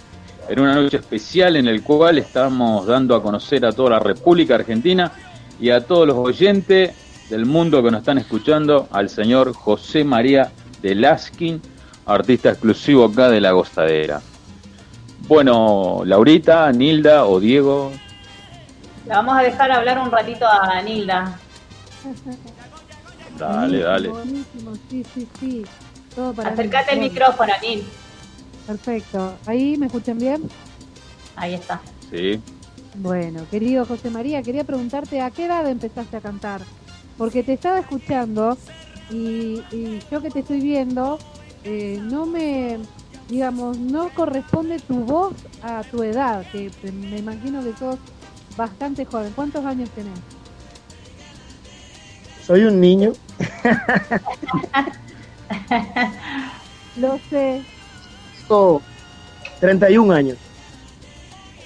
en una noche especial en el cual estamos dando a conocer a toda la República Argentina y a todos los oyentes del mundo que nos están escuchando al señor José María de Laskin, artista exclusivo acá de La Gozadera. Bueno, Laurita, Nilda o Diego, La vamos a dejar hablar un ratito a Nilda. dale, dale. Buenísimo, sí, sí, sí. Todo para Acércate el mí. micrófono, Nil. Perfecto. ¿Ahí me escuchan bien? Ahí está. Sí. Bueno, querido José María, quería preguntarte a qué edad empezaste a cantar. Porque te estaba escuchando y, y yo que te estoy viendo, eh, no me, digamos, no corresponde tu voz a tu edad, que me imagino que sos bastante joven. ¿Cuántos años tenés? Soy un niño. Lo sé. Tengo 31 años.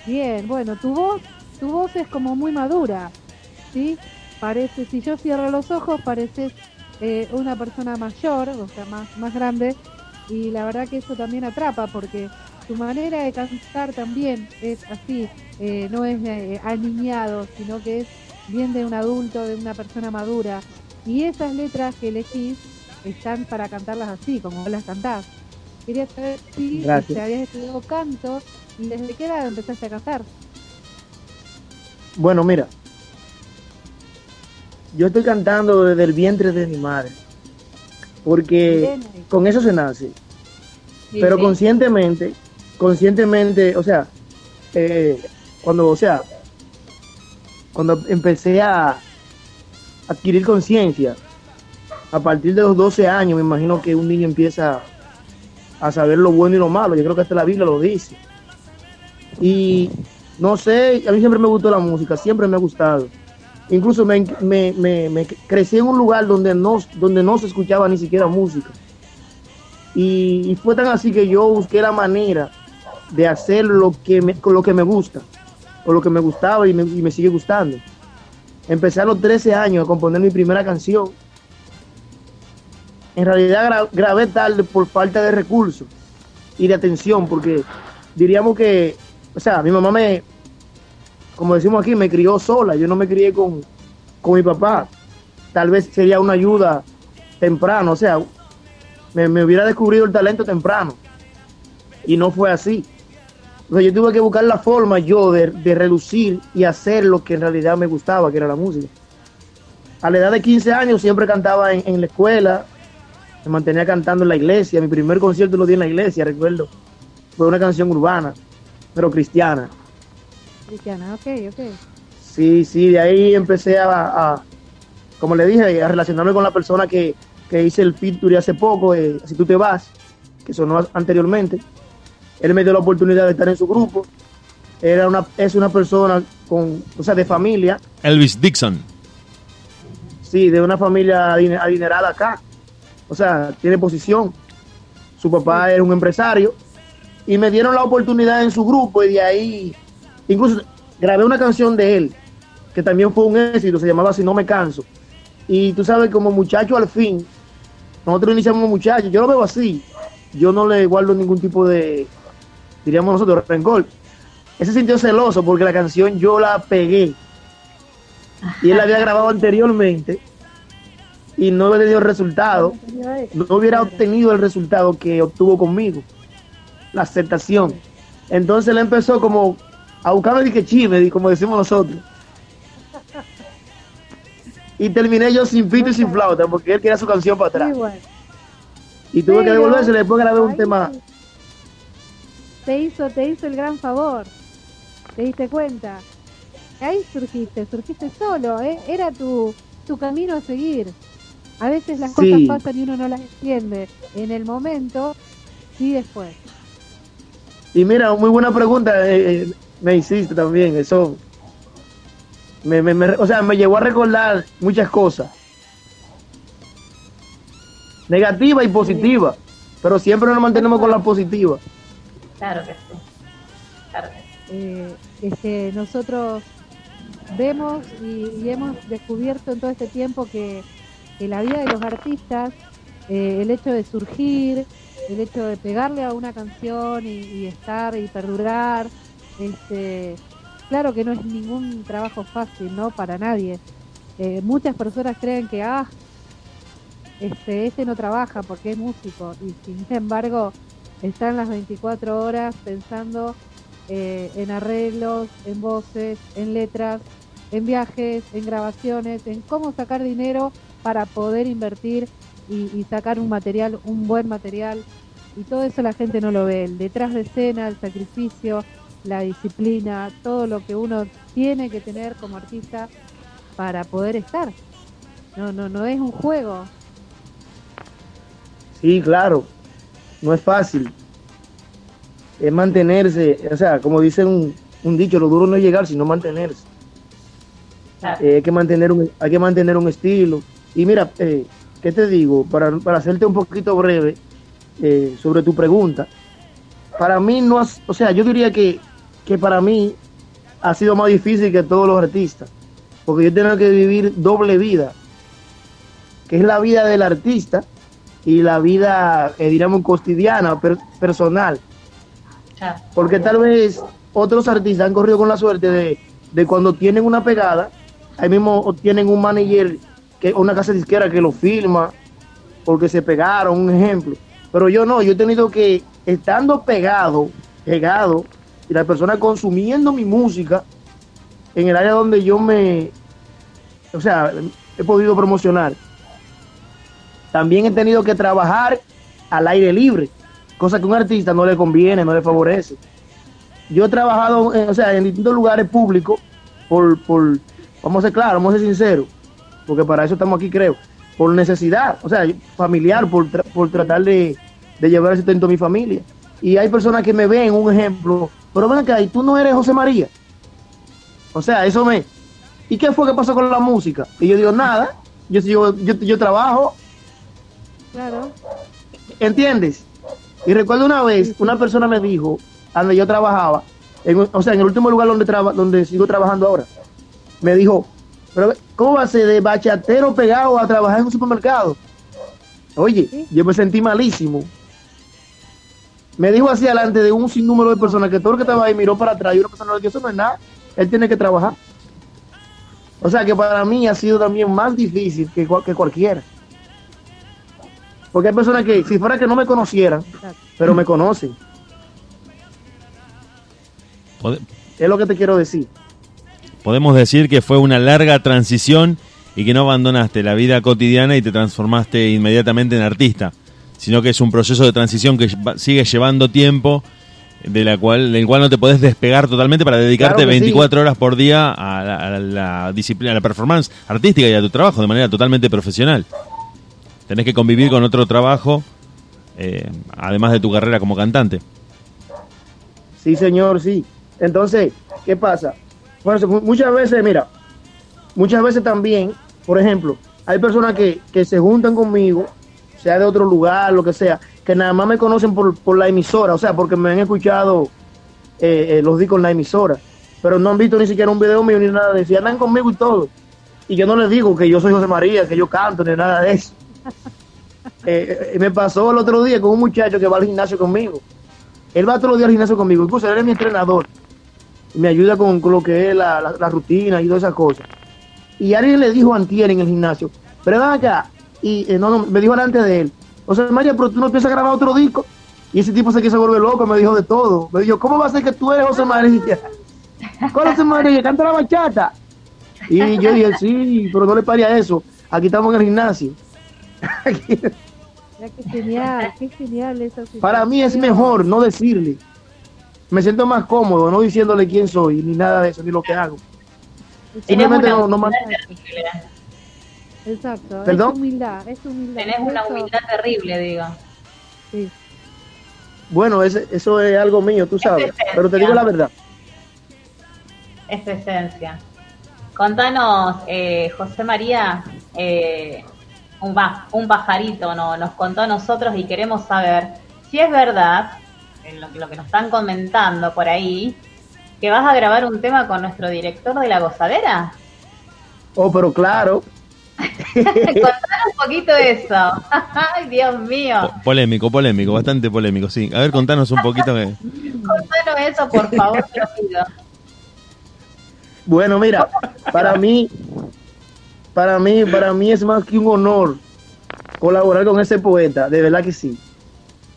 Bien, bueno, tu voz, tu voz es como muy madura, ¿sí? Parece, si yo cierro los ojos, pareces eh, una persona mayor, o sea, más, más grande, y la verdad que eso también atrapa, porque tu manera de cantar también es así, eh, no es eh, aniñado, sino que es bien de un adulto, de una persona madura, y esas letras que elegís están para cantarlas así, como vos las cantás. Quería saber si Gracias. te habías estudiado canto y desde qué edad empezaste a cantar. Bueno, mira. Yo estoy cantando desde el vientre de mi madre. Porque Bien. Con eso se nace. Sí, Pero sí. conscientemente, conscientemente, o sea, eh, cuando, o sea, cuando empecé a adquirir conciencia, a partir de los 12 años, me imagino que un niño empieza a saber lo bueno y lo malo. Yo creo que hasta la Biblia lo dice. Y no sé, a mí siempre me gustó la música, siempre me ha gustado. Incluso me, me- me- me crecí en un lugar donde no, donde no se escuchaba ni siquiera música. Y, fue tan así que yo busqué la manera de hacer lo que me, lo que me gusta, o lo que me gustaba y me, y me sigue gustando. Empecé a los 13 años a componer mi primera canción. En realidad gra- grabé tarde por falta de recursos y de atención, porque diríamos que, o sea, mi mamá me, como decimos aquí, me crió sola, yo no me crié con, con mi papá. Tal vez sería una ayuda temprano, o sea, me, me hubiera descubrido el talento temprano. Y no fue así. Entonces yo tuve que buscar la forma yo de, de reducir y hacer lo que en realidad me gustaba, que era la música. A la edad de 15 años siempre cantaba en, en la escuela, me mantenía cantando en la iglesia. Mi primer concierto lo di en la iglesia, recuerdo. Fue una canción urbana, pero cristiana. Cristiana, ok, ok. Sí, sí, de ahí empecé a, a, como le dije, a relacionarme con la persona que, que hice el feature hace poco, eh, Si tú te vas, que sonó anteriormente. Él me dio la oportunidad de estar en su grupo. Era una, es una persona con, o sea, de familia. Elvis Dixon. Sí, de una familia adinerada acá. O sea, tiene posición. Su papá era un empresario. Y me dieron la oportunidad en su grupo y de ahí, incluso grabé una canción de él, que también fue un éxito, se llamaba Si no me canso. Y tú sabes, como muchacho al fin, nosotros iniciamos muchachos, yo lo veo así, yo no le guardo ningún tipo de, diríamos nosotros, rencor. Ese sintió celoso porque la canción yo la pegué. Y él la había grabado anteriormente y no hubiera tenido resultado, no hubiera obtenido el resultado que obtuvo conmigo, la aceptación. Entonces él empezó como a buscarme de que chime, como decimos nosotros. Y terminé yo sin pito y sin flauta, porque él quería su canción para atrás. Y tuve que devolverse, después grabé un tema. Te hizo, te hizo el gran favor. ¿Te diste cuenta? Ahí surgiste, surgiste solo, ¿eh? era tu, tu camino a seguir. A veces las cosas pasan y uno no las entiende en el momento y después. Y mira, muy buena pregunta eh, eh, me hiciste también, eso me, me, o sea, me llevó a recordar muchas cosas. Negativa y positiva. Pero siempre nos mantenemos con la positiva. Claro que sí. Claro eh, este, nosotros vemos y, hemos descubierto en todo este tiempo que, la vida de los artistas, eh, el hecho de surgir, el hecho de pegarle a una canción y, y estar y perdurar, este, Claro que no es ningún trabajo fácil, ¿no? Para nadie. Eh, muchas personas creen que, ah, este, este no trabaja porque es músico y sin embargo están las 24 horas pensando eh, en arreglos, en voces, en letras, en viajes, en grabaciones, en cómo sacar dinero para poder invertir y, y, sacar un material, un buen material. Y todo eso la gente no lo ve. El detrás de escena, el sacrificio, la disciplina, todo lo que uno tiene que tener como artista para poder estar. No, no, no es un juego. Sí, claro, no es fácil. Es mantenerse, o sea, como dice un, dicho, lo duro no es llegar, sino mantenerse. Eh, hay, que mantener un, hay que mantener un estilo. Y mira, eh, ¿qué te digo? Para, para hacerte un poquito breve eh, sobre tu pregunta, para mí no, o sea, yo diría que que para mí ha sido más difícil que todos los artistas, porque yo tengo que vivir doble vida, que es la vida del artista y la vida, eh, diríamos, cotidiana, personal. Porque tal vez otros artistas han corrido con la suerte de, de cuando tienen una pegada, ahí mismo tienen un manager, que una casa disquera que lo firma, porque se pegaron, un ejemplo. Pero yo no, yo he tenido que, estando pegado, pegado, y las personas consumiendo mi música en el área donde yo me, o sea, he podido promocionar. También he tenido que trabajar al aire libre, cosa que a un artista no le conviene, no le favorece. Yo he trabajado, o sea, en distintos lugares públicos por, por, vamos a ser claros, vamos a ser sinceros, porque para eso estamos aquí, creo, por necesidad, o sea, familiar, por, por tratar de, de llevar el sustento a mi familia. Y hay personas que me ven, un ejemplo, pero ven acá, y tú no eres José María. O sea, eso me... ¿Y qué fue que pasó con la música? Y yo digo, nada, yo, yo, yo, yo trabajo. Claro. ¿Entiendes? Y recuerdo una vez, una persona me dijo, donde yo trabajaba, o sea, en el último lugar donde, traba, donde sigo trabajando ahora, me dijo, pero ¿cómo va a ser de bachatero pegado a trabajar en un supermercado? Oye, yo me sentí malísimo, me dijo así delante de un sinnúmero de personas que todo el que estaba ahí miró para atrás y una persona le dijo, eso no es nada, él tiene que trabajar. O sea que para mí ha sido también más difícil que, que cualquiera. Porque hay personas que, si fuera que no me conocieran, pero me conocen. es lo que te quiero decir. Podemos decir que fue una larga transición y que no abandonaste la vida cotidiana y te transformaste inmediatamente en artista sino que es un proceso de transición que sigue llevando tiempo de la cual, del cual no te podés despegar totalmente para dedicarte Claro que sí. 24 horas por día a la, a la disciplina, a la performance artística y a tu trabajo de manera totalmente profesional. Tenés que convivir con otro trabajo, eh, además de tu carrera como cantante. Sí, señor, sí. Entonces, ¿qué pasa? Bueno, muchas veces, mira, muchas veces también, por ejemplo, hay personas que, que se juntan conmigo, sea de otro lugar, lo que sea, que nada más me conocen por, por la emisora, o sea, porque me han escuchado eh, eh, los discos en la emisora, pero no han visto ni siquiera un video mío ni nada de eso, y andan conmigo y todo. Y yo no les digo que yo soy José María, que yo canto, ni nada de eso. Eh, me pasó el otro día con un muchacho que va al gimnasio conmigo. Él va todos los días al gimnasio conmigo, incluso él es mi entrenador. Y me ayuda con, con lo que es la, la- la rutina y todas esas cosas. Y alguien le dijo a Antier en el gimnasio, pero ven acá, y eh, no, no, me dijo delante de él, o sea, María, pero tú no piensas grabar otro disco. Y ese tipo se quiso volver loco, me dijo de todo. Me dijo, ¿cómo va a ser que tú eres José María? ¿Cuál José María? Canta la bachata. Y yo dije, sí, pero no le pare a eso. Aquí estamos en el gimnasio. Qué genial, qué genial esa Para mí es mejor no decirle. Me siento más cómodo no diciéndole quién soy, ni nada de eso, ni lo que hago. Simplemente no, no más. Exacto, ¿Perdón? es humildad, es humildad. Tenés una Eso- humildad terrible, digo. Sí. Bueno, ese- eso es algo mío, tú sabes. Pero te digo la verdad. Es esencia. Contanos, eh, José María, eh, un, va- un pajarito no, nos contó a nosotros y queremos saber si es verdad, en lo, que- lo que nos están comentando por ahí, que vas a grabar un tema con nuestro director de La Gozadera. Oh, pero claro. Contanos un poquito de eso. Ay, Dios mío. Polémico, polémico, bastante polémico, sí. A ver, contanos un poquito que... Contanos eso, por favor, te lo pido. Bueno, mira, para mí, para mí, para mí es más que un honor colaborar con ese poeta, de verdad que sí.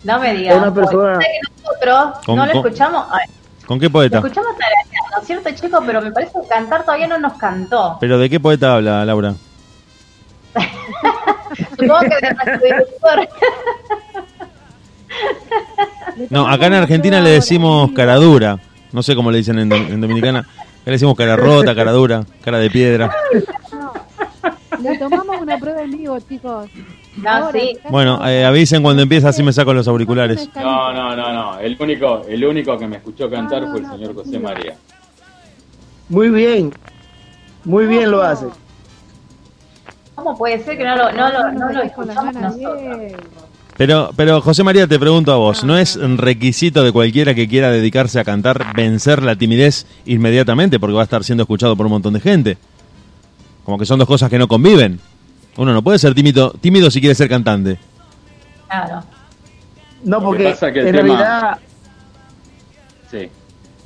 No me digas. Una persona- nosotros Con- no lo con- escuchamos. Ay, ¿Con qué Lo poeta? escuchamos tarareando, ¿cierto, chicos? Pero me parece que cantar todavía no nos cantó. ¿Pero de qué poeta habla, Laura? Supongo que de nuestro director. No, acá en Argentina le decimos cara dura. No sé cómo le dicen en, do- en Dominicana. Acá le decimos cara rota, cara dura, cara de piedra. Le tomamos una prueba en vivo, chicos. No, Ahora, sí. Bueno, eh, avisen cuando empieza, así me saco los auriculares. No, no, no, no. El único, el único que me escuchó cantar fue el señor José María. Muy bien, muy bien lo hace. ¿Cómo puede ser que no lo, no lo, no lo escuchamos nosotros? Pero, pero José María, te pregunto a vos, ¿no es un requisito de cualquiera que quiera dedicarse a cantar vencer la timidez inmediatamente porque va a estar siendo escuchado por un montón de gente? Como que son dos cosas que no conviven. Uno no puede ser tímido, tímido si quiere ser cantante. Claro. No, porque pasa que el en tema- realidad Sí.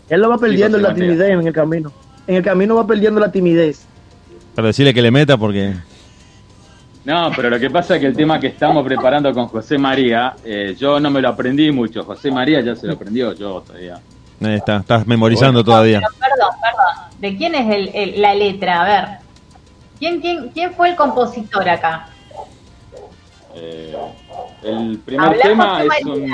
él lo va perdiendo en José la timidez en el camino. En el camino va perdiendo la timidez. Para decirle que le meta porque... No, pero lo que pasa es que el tema que estamos preparando con José María, eh, yo no me lo aprendí mucho. José María ya se lo aprendió, yo todavía. Ahí está, estás memorizando todavía. Perdón, perdón. ¿De quién es el, el- la letra? A ver. ¿Quién, quién, ¿Quién fue el compositor acá? Eh, el primer tema es un, es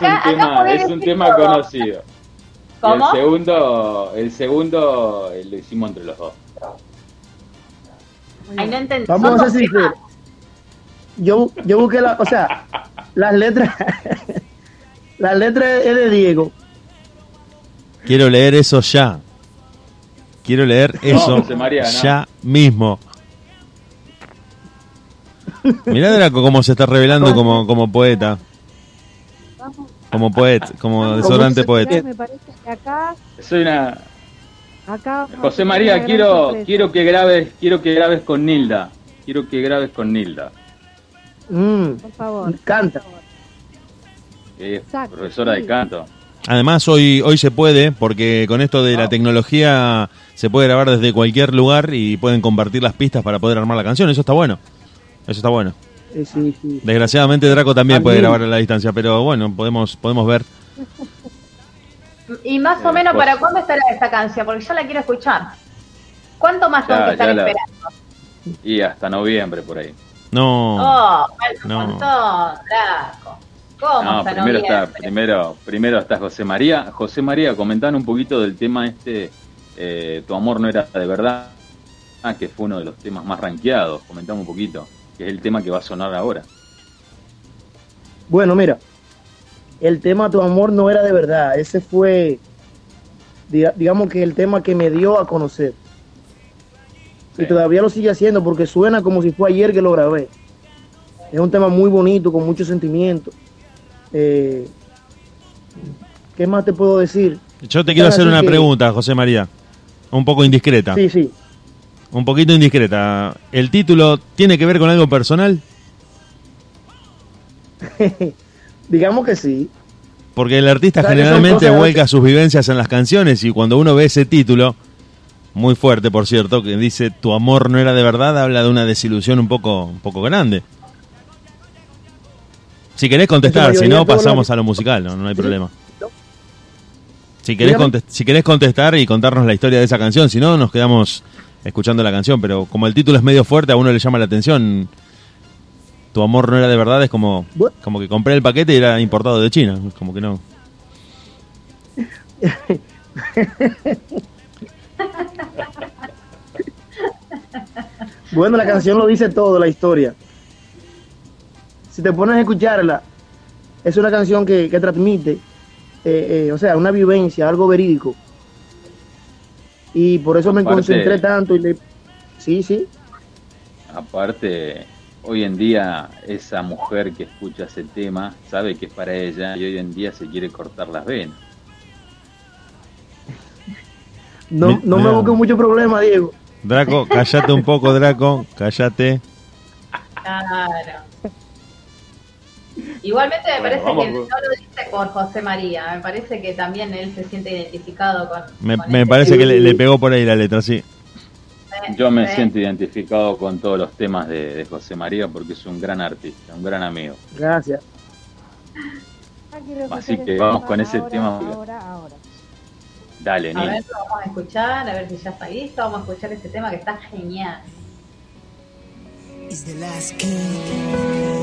un Acá- tema, es un tema todo. conocido. Y ¿Cómo? el segundo, el segundo eh, lo hicimos entre los dos. Ay, no entendí. Vamos a ser sinceros. Yo, yo busqué la, o sea, las letras, las letras es de Diego. Quiero leer eso ya. Quiero leer eso José María, no. ya mismo. Mirá Draco cómo se está revelando como, como poeta. Como poeta, como desodorante poeta. Me parece que acá, Soy una acá José María, quiero quiero que grabes, quiero que grabes con Nilda. Quiero que grabes con Nilda, Mm, Por favor. canta. Exacto, profesora sí. de canto. Además hoy hoy se puede porque con esto de la tecnología se puede grabar desde cualquier lugar y pueden compartir las pistas para poder armar la canción. Eso está bueno. Eso está bueno. Sí, sí. Desgraciadamente Draco también puede grabar a la distancia, pero bueno, podemos podemos ver. Y más o Eh, menos, pues- ¿para cuándo estará esta canción? Porque yo la quiero escuchar. ¿Cuánto más tengo que estar la- esperando? Y hasta noviembre por ahí. No. Oh, falta un No. montón, Draco. ¿Cómo No, hasta primero está, primero, primero está José María. José María, comentando un poquito del tema este, eh, Tu amor no era de verdad, ah, que fue uno de los temas más rankeados. Comentamos un poquito, que es el tema que va a sonar ahora. Bueno, mira, el tema Tu amor no era de verdad. Ese fue, diga- digamos que el tema que me dio a conocer. Y todavía lo sigue haciendo porque suena como si fue ayer que lo grabé. Es un tema muy bonito, con mucho sentimiento. Eh, ¿Qué más te puedo decir? Yo te quiero hacer una que- pregunta, José María. Un poco indiscreta. Sí, sí. Un poquito indiscreta. ¿El título tiene que ver con algo personal? Digamos que sí. Porque el artista generalmente vuelca sus vivencias en las canciones y cuando uno ve ese título, muy fuerte por cierto, que dice tu amor no era de verdad, habla de una desilusión un poco, un poco grande. Si querés contestar, si no pasamos a lo musical, no, no hay problema. Si querés, si querés contestar y contarnos la historia de esa canción, si no, nos quedamos escuchando la canción, pero como el título es medio fuerte, a uno le llama la atención. Tu amor no era de verdad, es como, como que compré el paquete y era importado de China, como que no. Bueno, la canción lo dice todo, la historia. Si te pones a escucharla, es una canción que, que transmite, eh, eh, o sea, una vivencia, algo verídico. Y por eso me Aparte- concentré tanto y le... Sí, sí. Aparte, hoy en día esa mujer que escucha ese tema sabe que es para ella y hoy en día se quiere cortar las venas. No, Mi- no me busques mucho problema, Diego. Draco, cállate un poco, Draco, cállate. Claro. Igualmente me Bueno, parece vamos que no lo dice por José María, me parece que también él se siente identificado con... Me, con me este parece que le, pegó por ahí la letra, sí. Yo me Sí. siento identificado con todos los temas de, de José María porque es un gran artista, un gran amigo. Gracias. Así que vamos con ese tema. Ahora, ahora. Dale, A ver, lo vamos a escuchar, a ver si ya está listo, vamos a escuchar este tema que está genial. is the last king.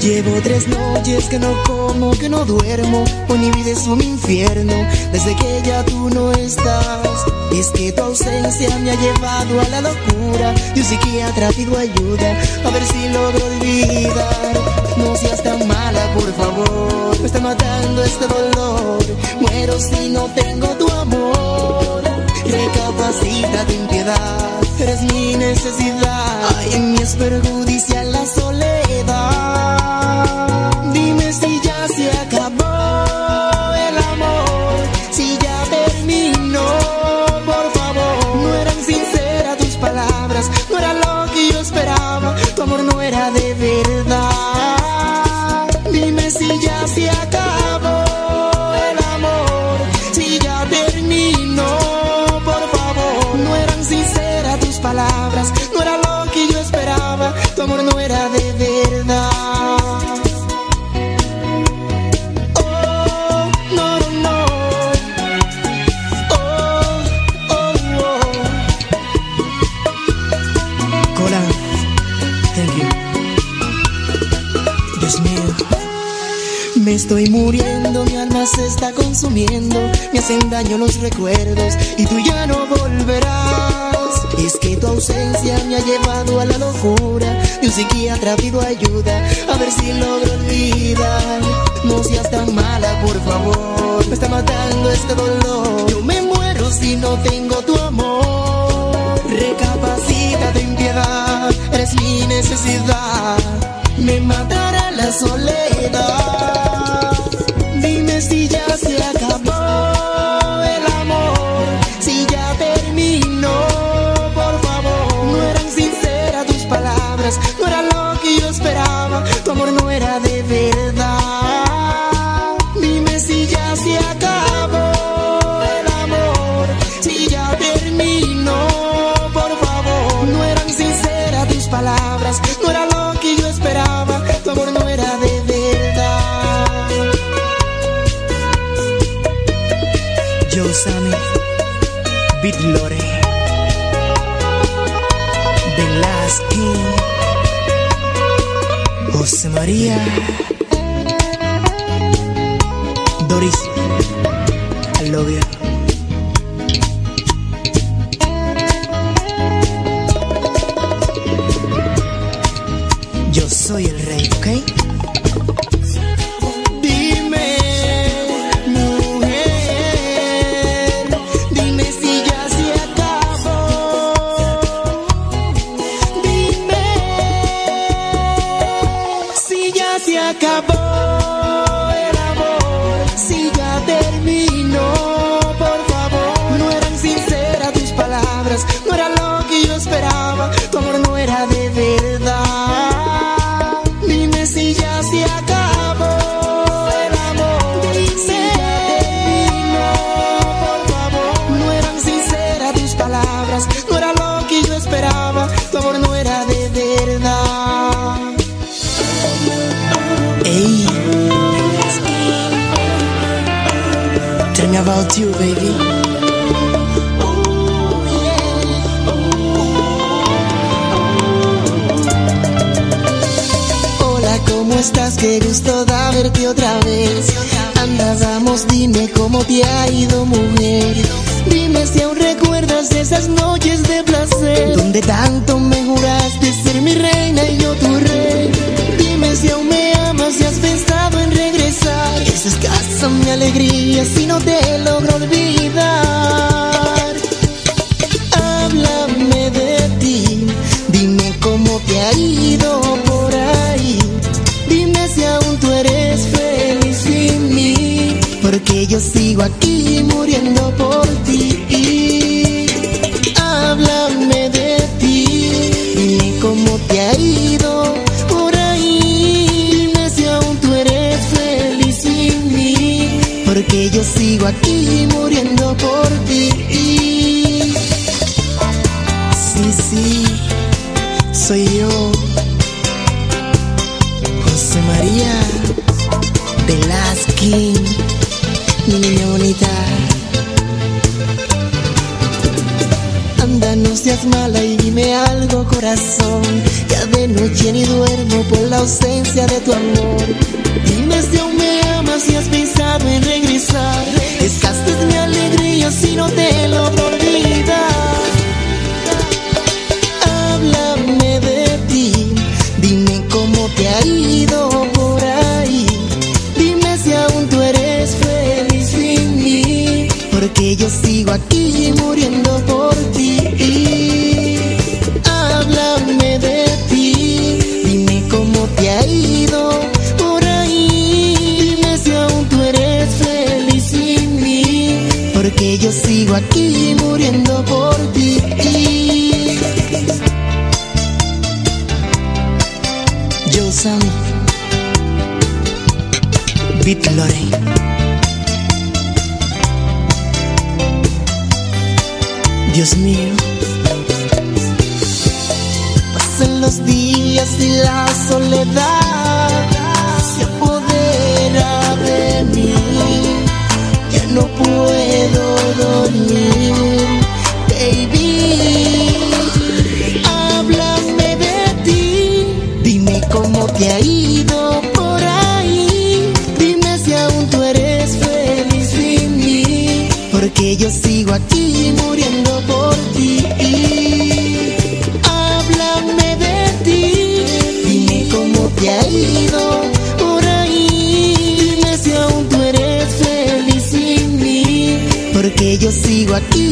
Llevo tres noches que no como, que no duermo. Hoy mi vida es un infierno desde que ya tú no estás. Es que tu ausencia me ha llevado a la locura. Y un psiquiatra pido ayuda a ver si logro olvidar. No seas tan mala, por favor. Me está matando este dolor. Muero si no tengo tu amor. Recapacita ten piedad. Eres mi necesidad. Ay, en mí es perjudicial la soledad. Dime si me hacen daño los recuerdos y tú ya no volverás. Es que tu ausencia me ha llevado a la locura y un psiquiatra pido ayuda a ver si logro olvidar. No seas tan mala, por favor, me está matando este dolor. Yo me muero si no tengo tu amor. Recapacita, ten piedad, eres mi necesidad. Me matará la soledad. Dime si ya María Doris, I love. porque yo sigo aquí muriendo por ti. Háblame de ti y cómo te ha ido por ahí. Dime si aún tú eres feliz sin mí, porque yo sigo aquí muriendo por ti. corazón. Ya de noche ni duermo por la ausencia de tu amor. Dime si aún me amas y has pensado en regresar. aquí muriendo por ti. Yo Sam, Lorraine. Dios mío, pasan los días y la soledad junto a muriendo por ti. Háblame de ti, dime cómo te ha ido por ahí. Dime si aún tú eres feliz sin mí, porque yo sigo aquí.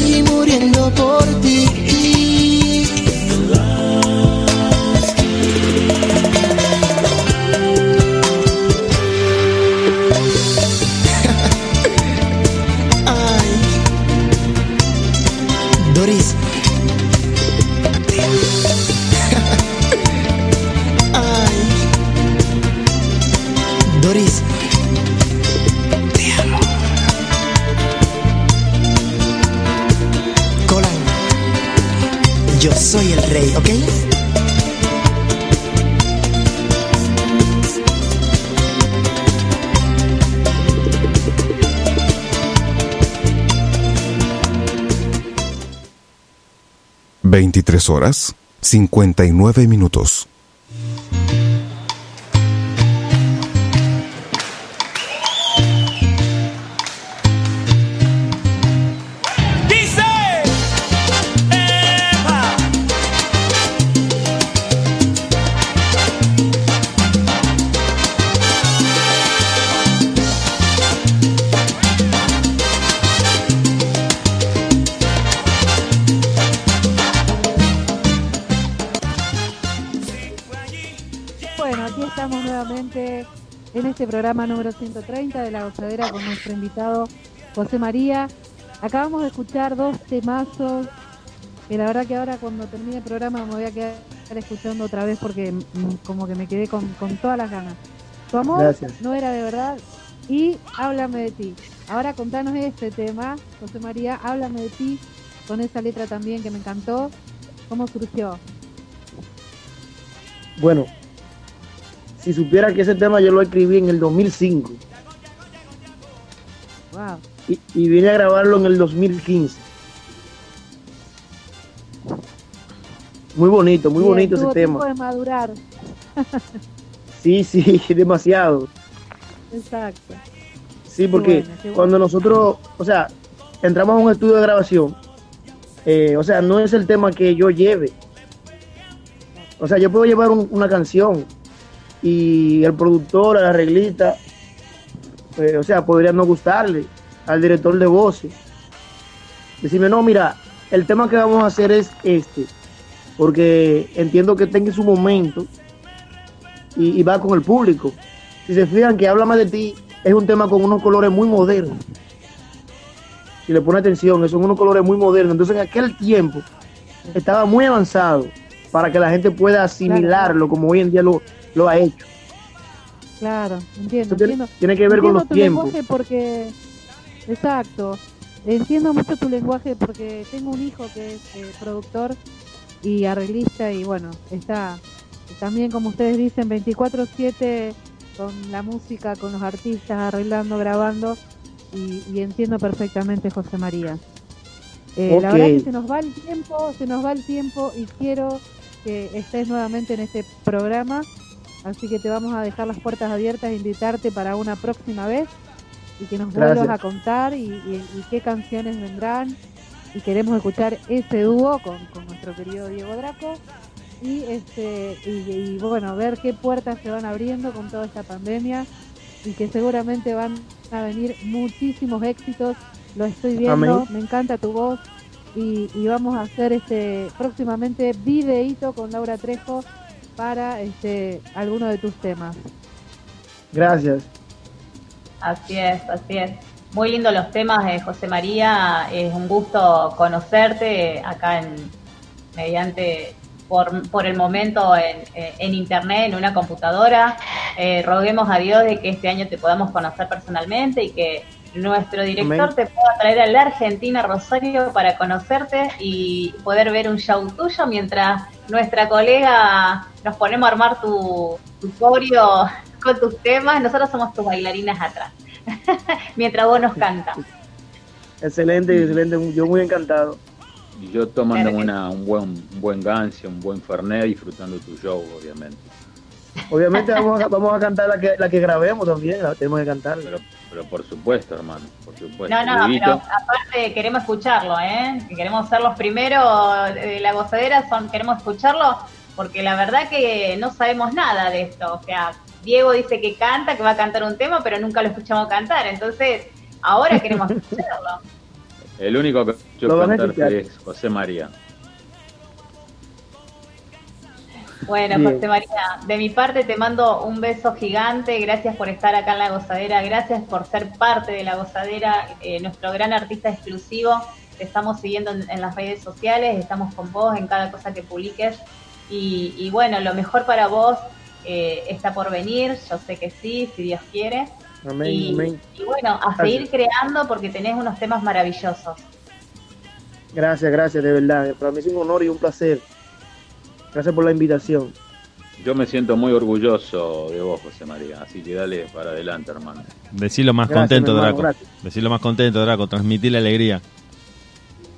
23 horas 59 minutos. Número 130 de La Gozadera con nuestro invitado José María. Acabamos de escuchar dos temazos que la verdad que ahora cuando termine el programa me voy a quedar escuchando otra vez porque mm, como que me quedé con, con todas las ganas. Tu amor Gracias. no era de verdad y háblame de ti. Ahora contanos este tema, José María, háblame de ti con esa letra también que me encantó. ¿Cómo surgió? Bueno, si supiera que ese tema yo lo escribí en el 2005 Wow. y, y vine a grabarlo en el 2015. Muy bonito, muy bonito ese tema. de madurar. Sí, sí, demasiado. Exacto. Sí, porque bueno, qué bueno. cuando nosotros, o sea, entramos a un estudio de grabación, eh, o sea, no es el tema que yo lleve. O sea, yo puedo llevar un- una canción y el productor, el arreglista, eh, o sea, podría no gustarle al director de voces. Decirme, no, mira, el tema que vamos a hacer es este, porque entiendo que tenga su momento y, y va con el público. Si se fijan que habla más de ti, es un tema con unos colores muy modernos. Si le pone atención, son unos colores muy modernos. Entonces en aquel tiempo estaba muy avanzado para que la gente pueda asimilarlo como hoy en día lo, lo ha hecho. Claro, entiendo. Tiene- entiendo. tiene que ver con los tu tiempos. lenguaje porque, exacto, entiendo mucho tu lenguaje porque tengo un hijo que es eh, productor y arreglista y bueno, está también como ustedes dicen 24/7 con la música, con los artistas, arreglando, grabando y, y entiendo perfectamente José María. Eh, La verdad que se nos va el tiempo, se nos va el tiempo y quiero que estés nuevamente en este programa. Así que te vamos a dejar las puertas abiertas, invitarte para una próxima vez y que nos Gracias. vuelvas a contar y, y- y qué canciones vendrán. Y queremos escuchar ese dúo con, con nuestro querido Diego Draco y este y, y, bueno ver qué puertas se van abriendo con toda esta pandemia y que seguramente van a venir muchísimos éxitos. Lo estoy viendo, Amén. me encanta tu voz y, y vamos a hacer este próximamente videíto con Laura Trejo para este alguno de tus temas. Gracias. Así es, así es. Muy lindo los temas de José María. Es un gusto conocerte acá en mediante por, por el momento en, en internet, en una computadora. Eh, roguemos a Dios de que este año te podamos conocer personalmente y que nuestro director Amén. te pueda traer a la Argentina, Rosario, para conocerte y poder ver un show tuyo mientras nuestra colega nos ponemos a armar tu, tu corio con tus temas. Nosotros somos tus bailarinas atrás, mientras vos nos cantas. Excelente, excelente. Yo muy encantado. Y yo tomando una, un buen un buen gancio, un buen fernet, disfrutando tu show, obviamente. Obviamente vamos a, vamos a cantar la que, la que grabemos también, la tenemos que cantar. Pero, pero por supuesto, hermano, por supuesto. No, no, pero aparte queremos escucharlo, ¿eh? Que queremos ser los primeros de la gozadera, son, queremos escucharlo, porque la verdad que no sabemos nada de esto. O sea, Diego dice que canta, que va a cantar un tema, pero nunca lo escuchamos cantar. Entonces, ahora queremos escucharlo. el único que cantarte escuchar. es José María. Bueno, Bien. José María, de mi parte te mando un beso gigante, gracias por estar acá en La Gozadera, gracias por ser parte de La Gozadera, eh, nuestro gran artista exclusivo, te estamos siguiendo en, en las redes sociales, estamos con vos en cada cosa que publiques y, y bueno, lo mejor para vos eh, está por venir, yo sé que sí, si Dios quiere. Amén, y, amén. y bueno, a Gracias. seguir creando porque tenés unos temas maravillosos. Gracias, gracias, de verdad. Para mí es un honor y un placer. Gracias por la invitación. Yo me siento muy orgulloso de vos, José María, así que dale para adelante, hermano. Decilo más Gracias, contento, hermano, Draco. gracias. Decilo más contento, Draco. Transmitir la alegría.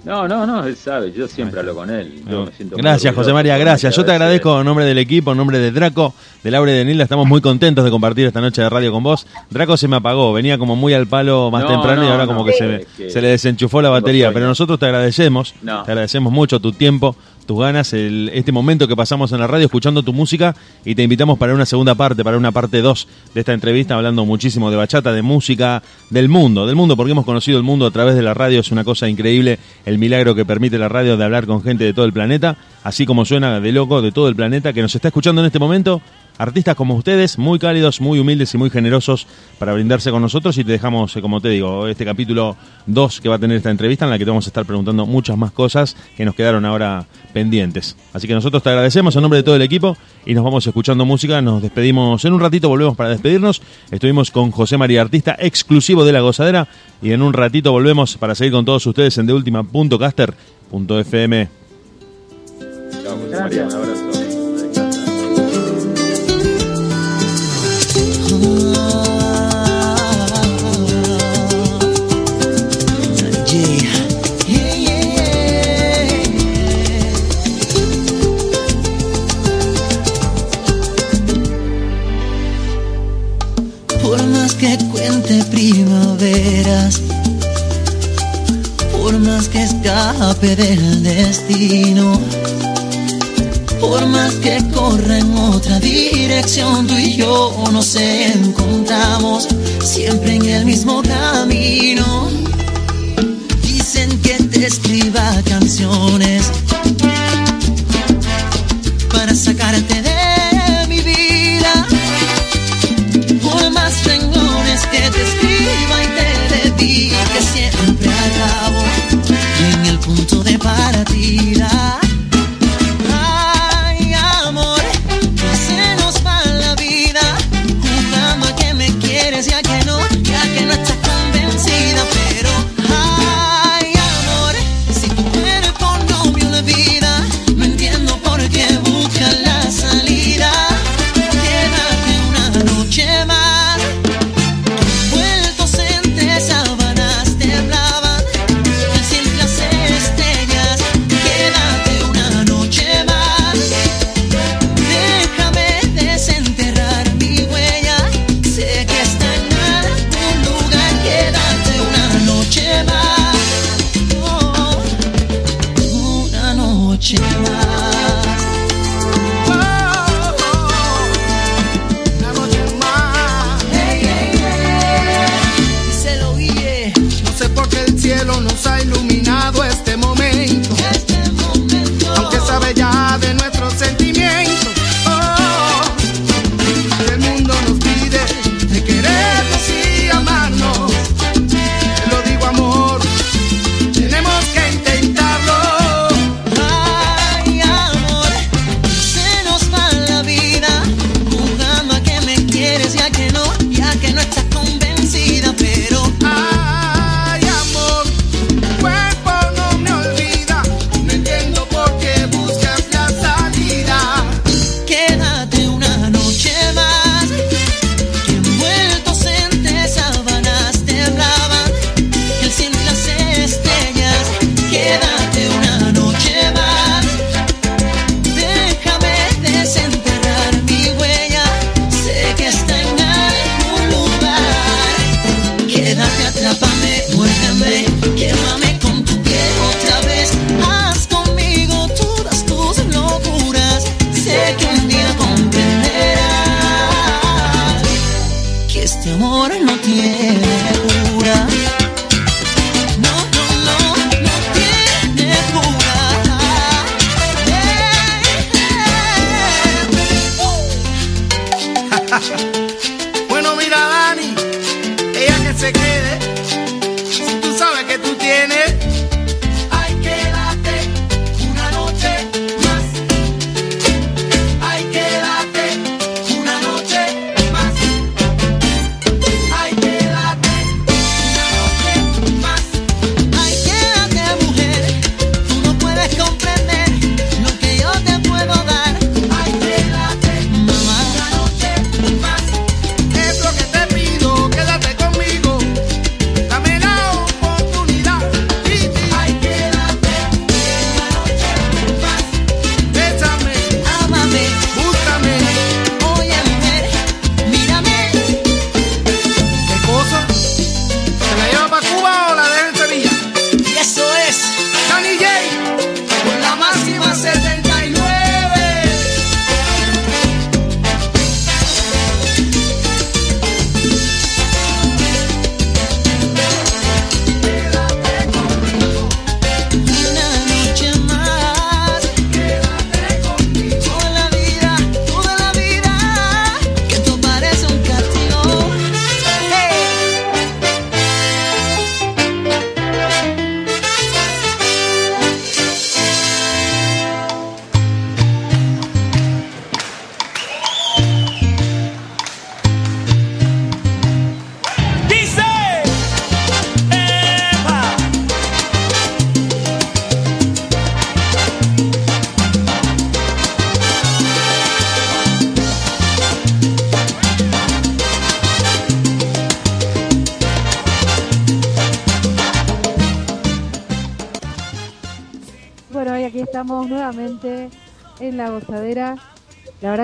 No, no, no, él sabe, yo siempre hablo con él. Yo me siento muy Gracias, José María, gracias. Yo te agradezco en nombre del equipo, en nombre de Draco, de Laura y de Nilda. Estamos muy contentos de compartir esta noche de radio con vos. Draco se me apagó, venía como muy al palo más No, temprano y ahora no, como que, se, que se le desenchufó la batería. Pero nosotros te agradecemos, No. te agradecemos mucho tu tiempo, tus ganas, el- este momento que pasamos en la radio escuchando tu música y te invitamos para una segunda parte, para una parte 2 de esta entrevista, hablando muchísimo de bachata, de música, del mundo, del mundo, porque hemos conocido el mundo a través de la radio, es una cosa increíble el milagro que permite la radio de hablar con gente de todo el planeta, así como suena de loco de todo el planeta que nos está escuchando en este momento. Artistas como ustedes, muy cálidos, muy humildes y muy generosos para brindarse con nosotros y te dejamos, eh, como te digo, este capítulo 2 que va a tener esta entrevista en la que te vamos a estar preguntando muchas más cosas que nos quedaron ahora pendientes. Así que nosotros te agradecemos en nombre de todo el equipo y nos vamos escuchando música, nos despedimos en un ratito, volvemos para despedirnos. Estuvimos con José María Artista, exclusivo de La Gozadera y en un ratito volvemos para seguir con todos ustedes en deultima.caster.fm. Chao, José María, un abrazo. Cuente primaveras, por más que escape del destino, por más que corra en otra dirección, tú y yo nos encontramos siempre en el mismo camino. Dicen que te escriba canciones para sacarte te dedique, siempre acabo en el punto de partida.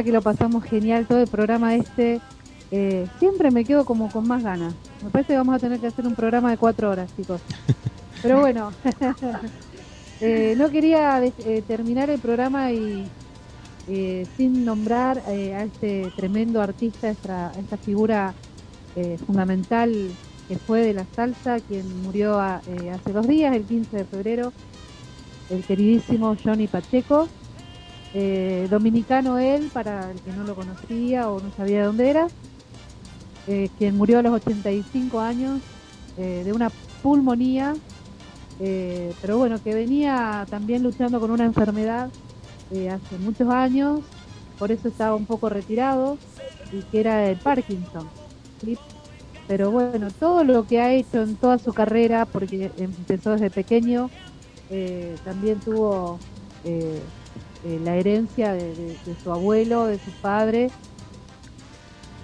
Que lo pasamos genial todo el programa este. Eh, siempre me quedo como con más ganas. Me parece que vamos a tener que hacer un programa de cuatro horas, chicos. Pero bueno, eh, no quería eh, terminar el programa y sin nombrar a este tremendo artista, esta, esta figura fundamental que fue de la salsa, quien murió hace dos días, el 15 de febrero, el queridísimo Johnny Pacheco. Eh, dominicano él, para el que no lo conocía o no sabía de dónde era, eh, quien murió a los 85 años eh, de una pulmonía, pero bueno, que venía también luchando con una enfermedad hace muchos años, por eso estaba un poco retirado, y que era el Parkinson. Pero bueno, todo lo que ha hecho en toda su carrera, porque empezó desde pequeño, también tuvo eh, la herencia de, su abuelo, de su padre,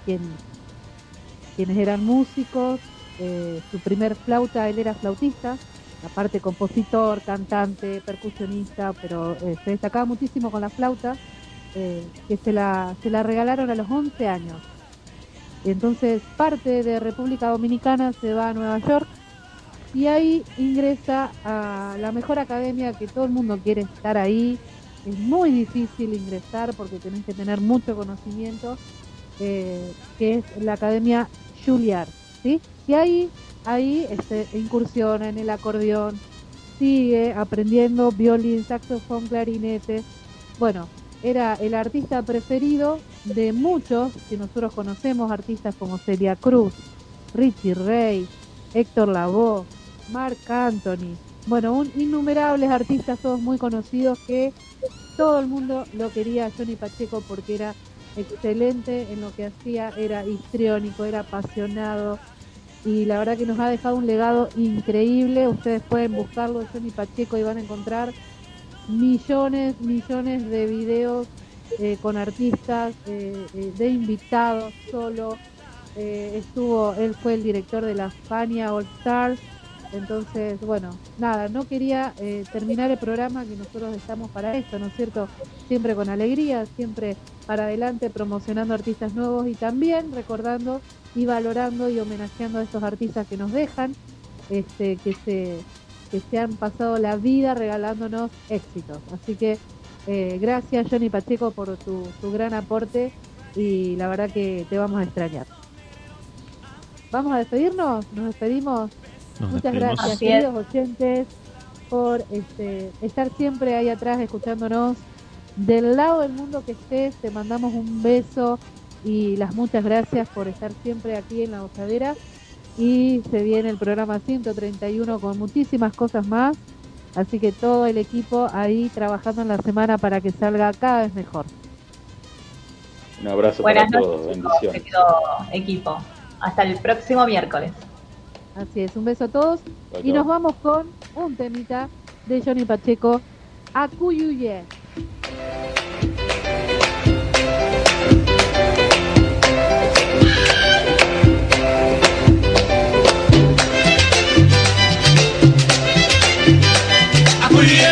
quienes eran músicos. Eh, su primer flauta, él era flautista, aparte compositor, cantante, percusionista, pero eh, se destacaba muchísimo con la flauta, que se la, se la regalaron a los 11 años. Entonces parte de República Dominicana se va a Nueva York y ahí ingresa a la mejor academia que todo el mundo quiere estar ahí, es muy difícil ingresar porque tenés que tener mucho conocimiento, eh, que es la Academia Juilliard, ¿sí? Y ahí, ahí este, incursiona en el acordeón, sigue aprendiendo violín, saxofón, clarinete. Bueno, era el artista preferido de muchos que nosotros conocemos, artistas como Celia Cruz, Richie Ray, Héctor Lavoe, Mark Anthony, bueno, un, innumerables artistas, todos muy conocidos, que todo el mundo lo quería a Johnny Pacheco porque era excelente en lo que hacía, era histriónico, era apasionado y la verdad que nos ha dejado un legado increíble. Ustedes pueden buscarlo, Johnny Pacheco, y van a encontrar millones, millones de videos eh, con artistas, eh, eh, de invitados solo. estuvo, él fue el director de la Fania All Stars entonces, bueno, nada, no quería eh, terminar el programa que nosotros estamos para esto, ¿no es cierto? Siempre con alegría, siempre para adelante promocionando artistas nuevos y también recordando y valorando y homenajeando a estos artistas que nos dejan, este, que se, que se han pasado la vida regalándonos éxitos. Así que eh, gracias Johnny Pacheco por tu, tu gran aporte y la verdad que te vamos a extrañar. Vamos a despedirnos, nos despedimos Muchas gracias, queridos oyentes, por este, estar siempre ahí atrás escuchándonos. Del lado del mundo que estés, te mandamos un beso y las muchas gracias por estar siempre aquí en la gozadera. Y se viene el programa 131 con muchísimas cosas más. Así que todo el equipo ahí trabajando en la semana para que salga cada vez mejor. Un abrazo para todos, bendiciones. equipo. Hasta el próximo miércoles. Así es, un beso a todos. Y nos vamos con un temita de Johnny Pacheco, Acuyuye. Acuyuye, Acuyuye,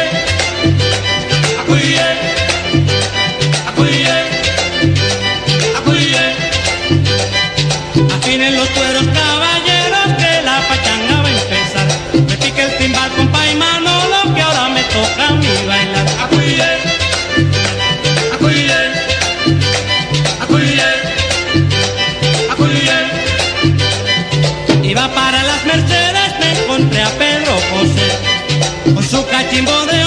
Con su cachimbo de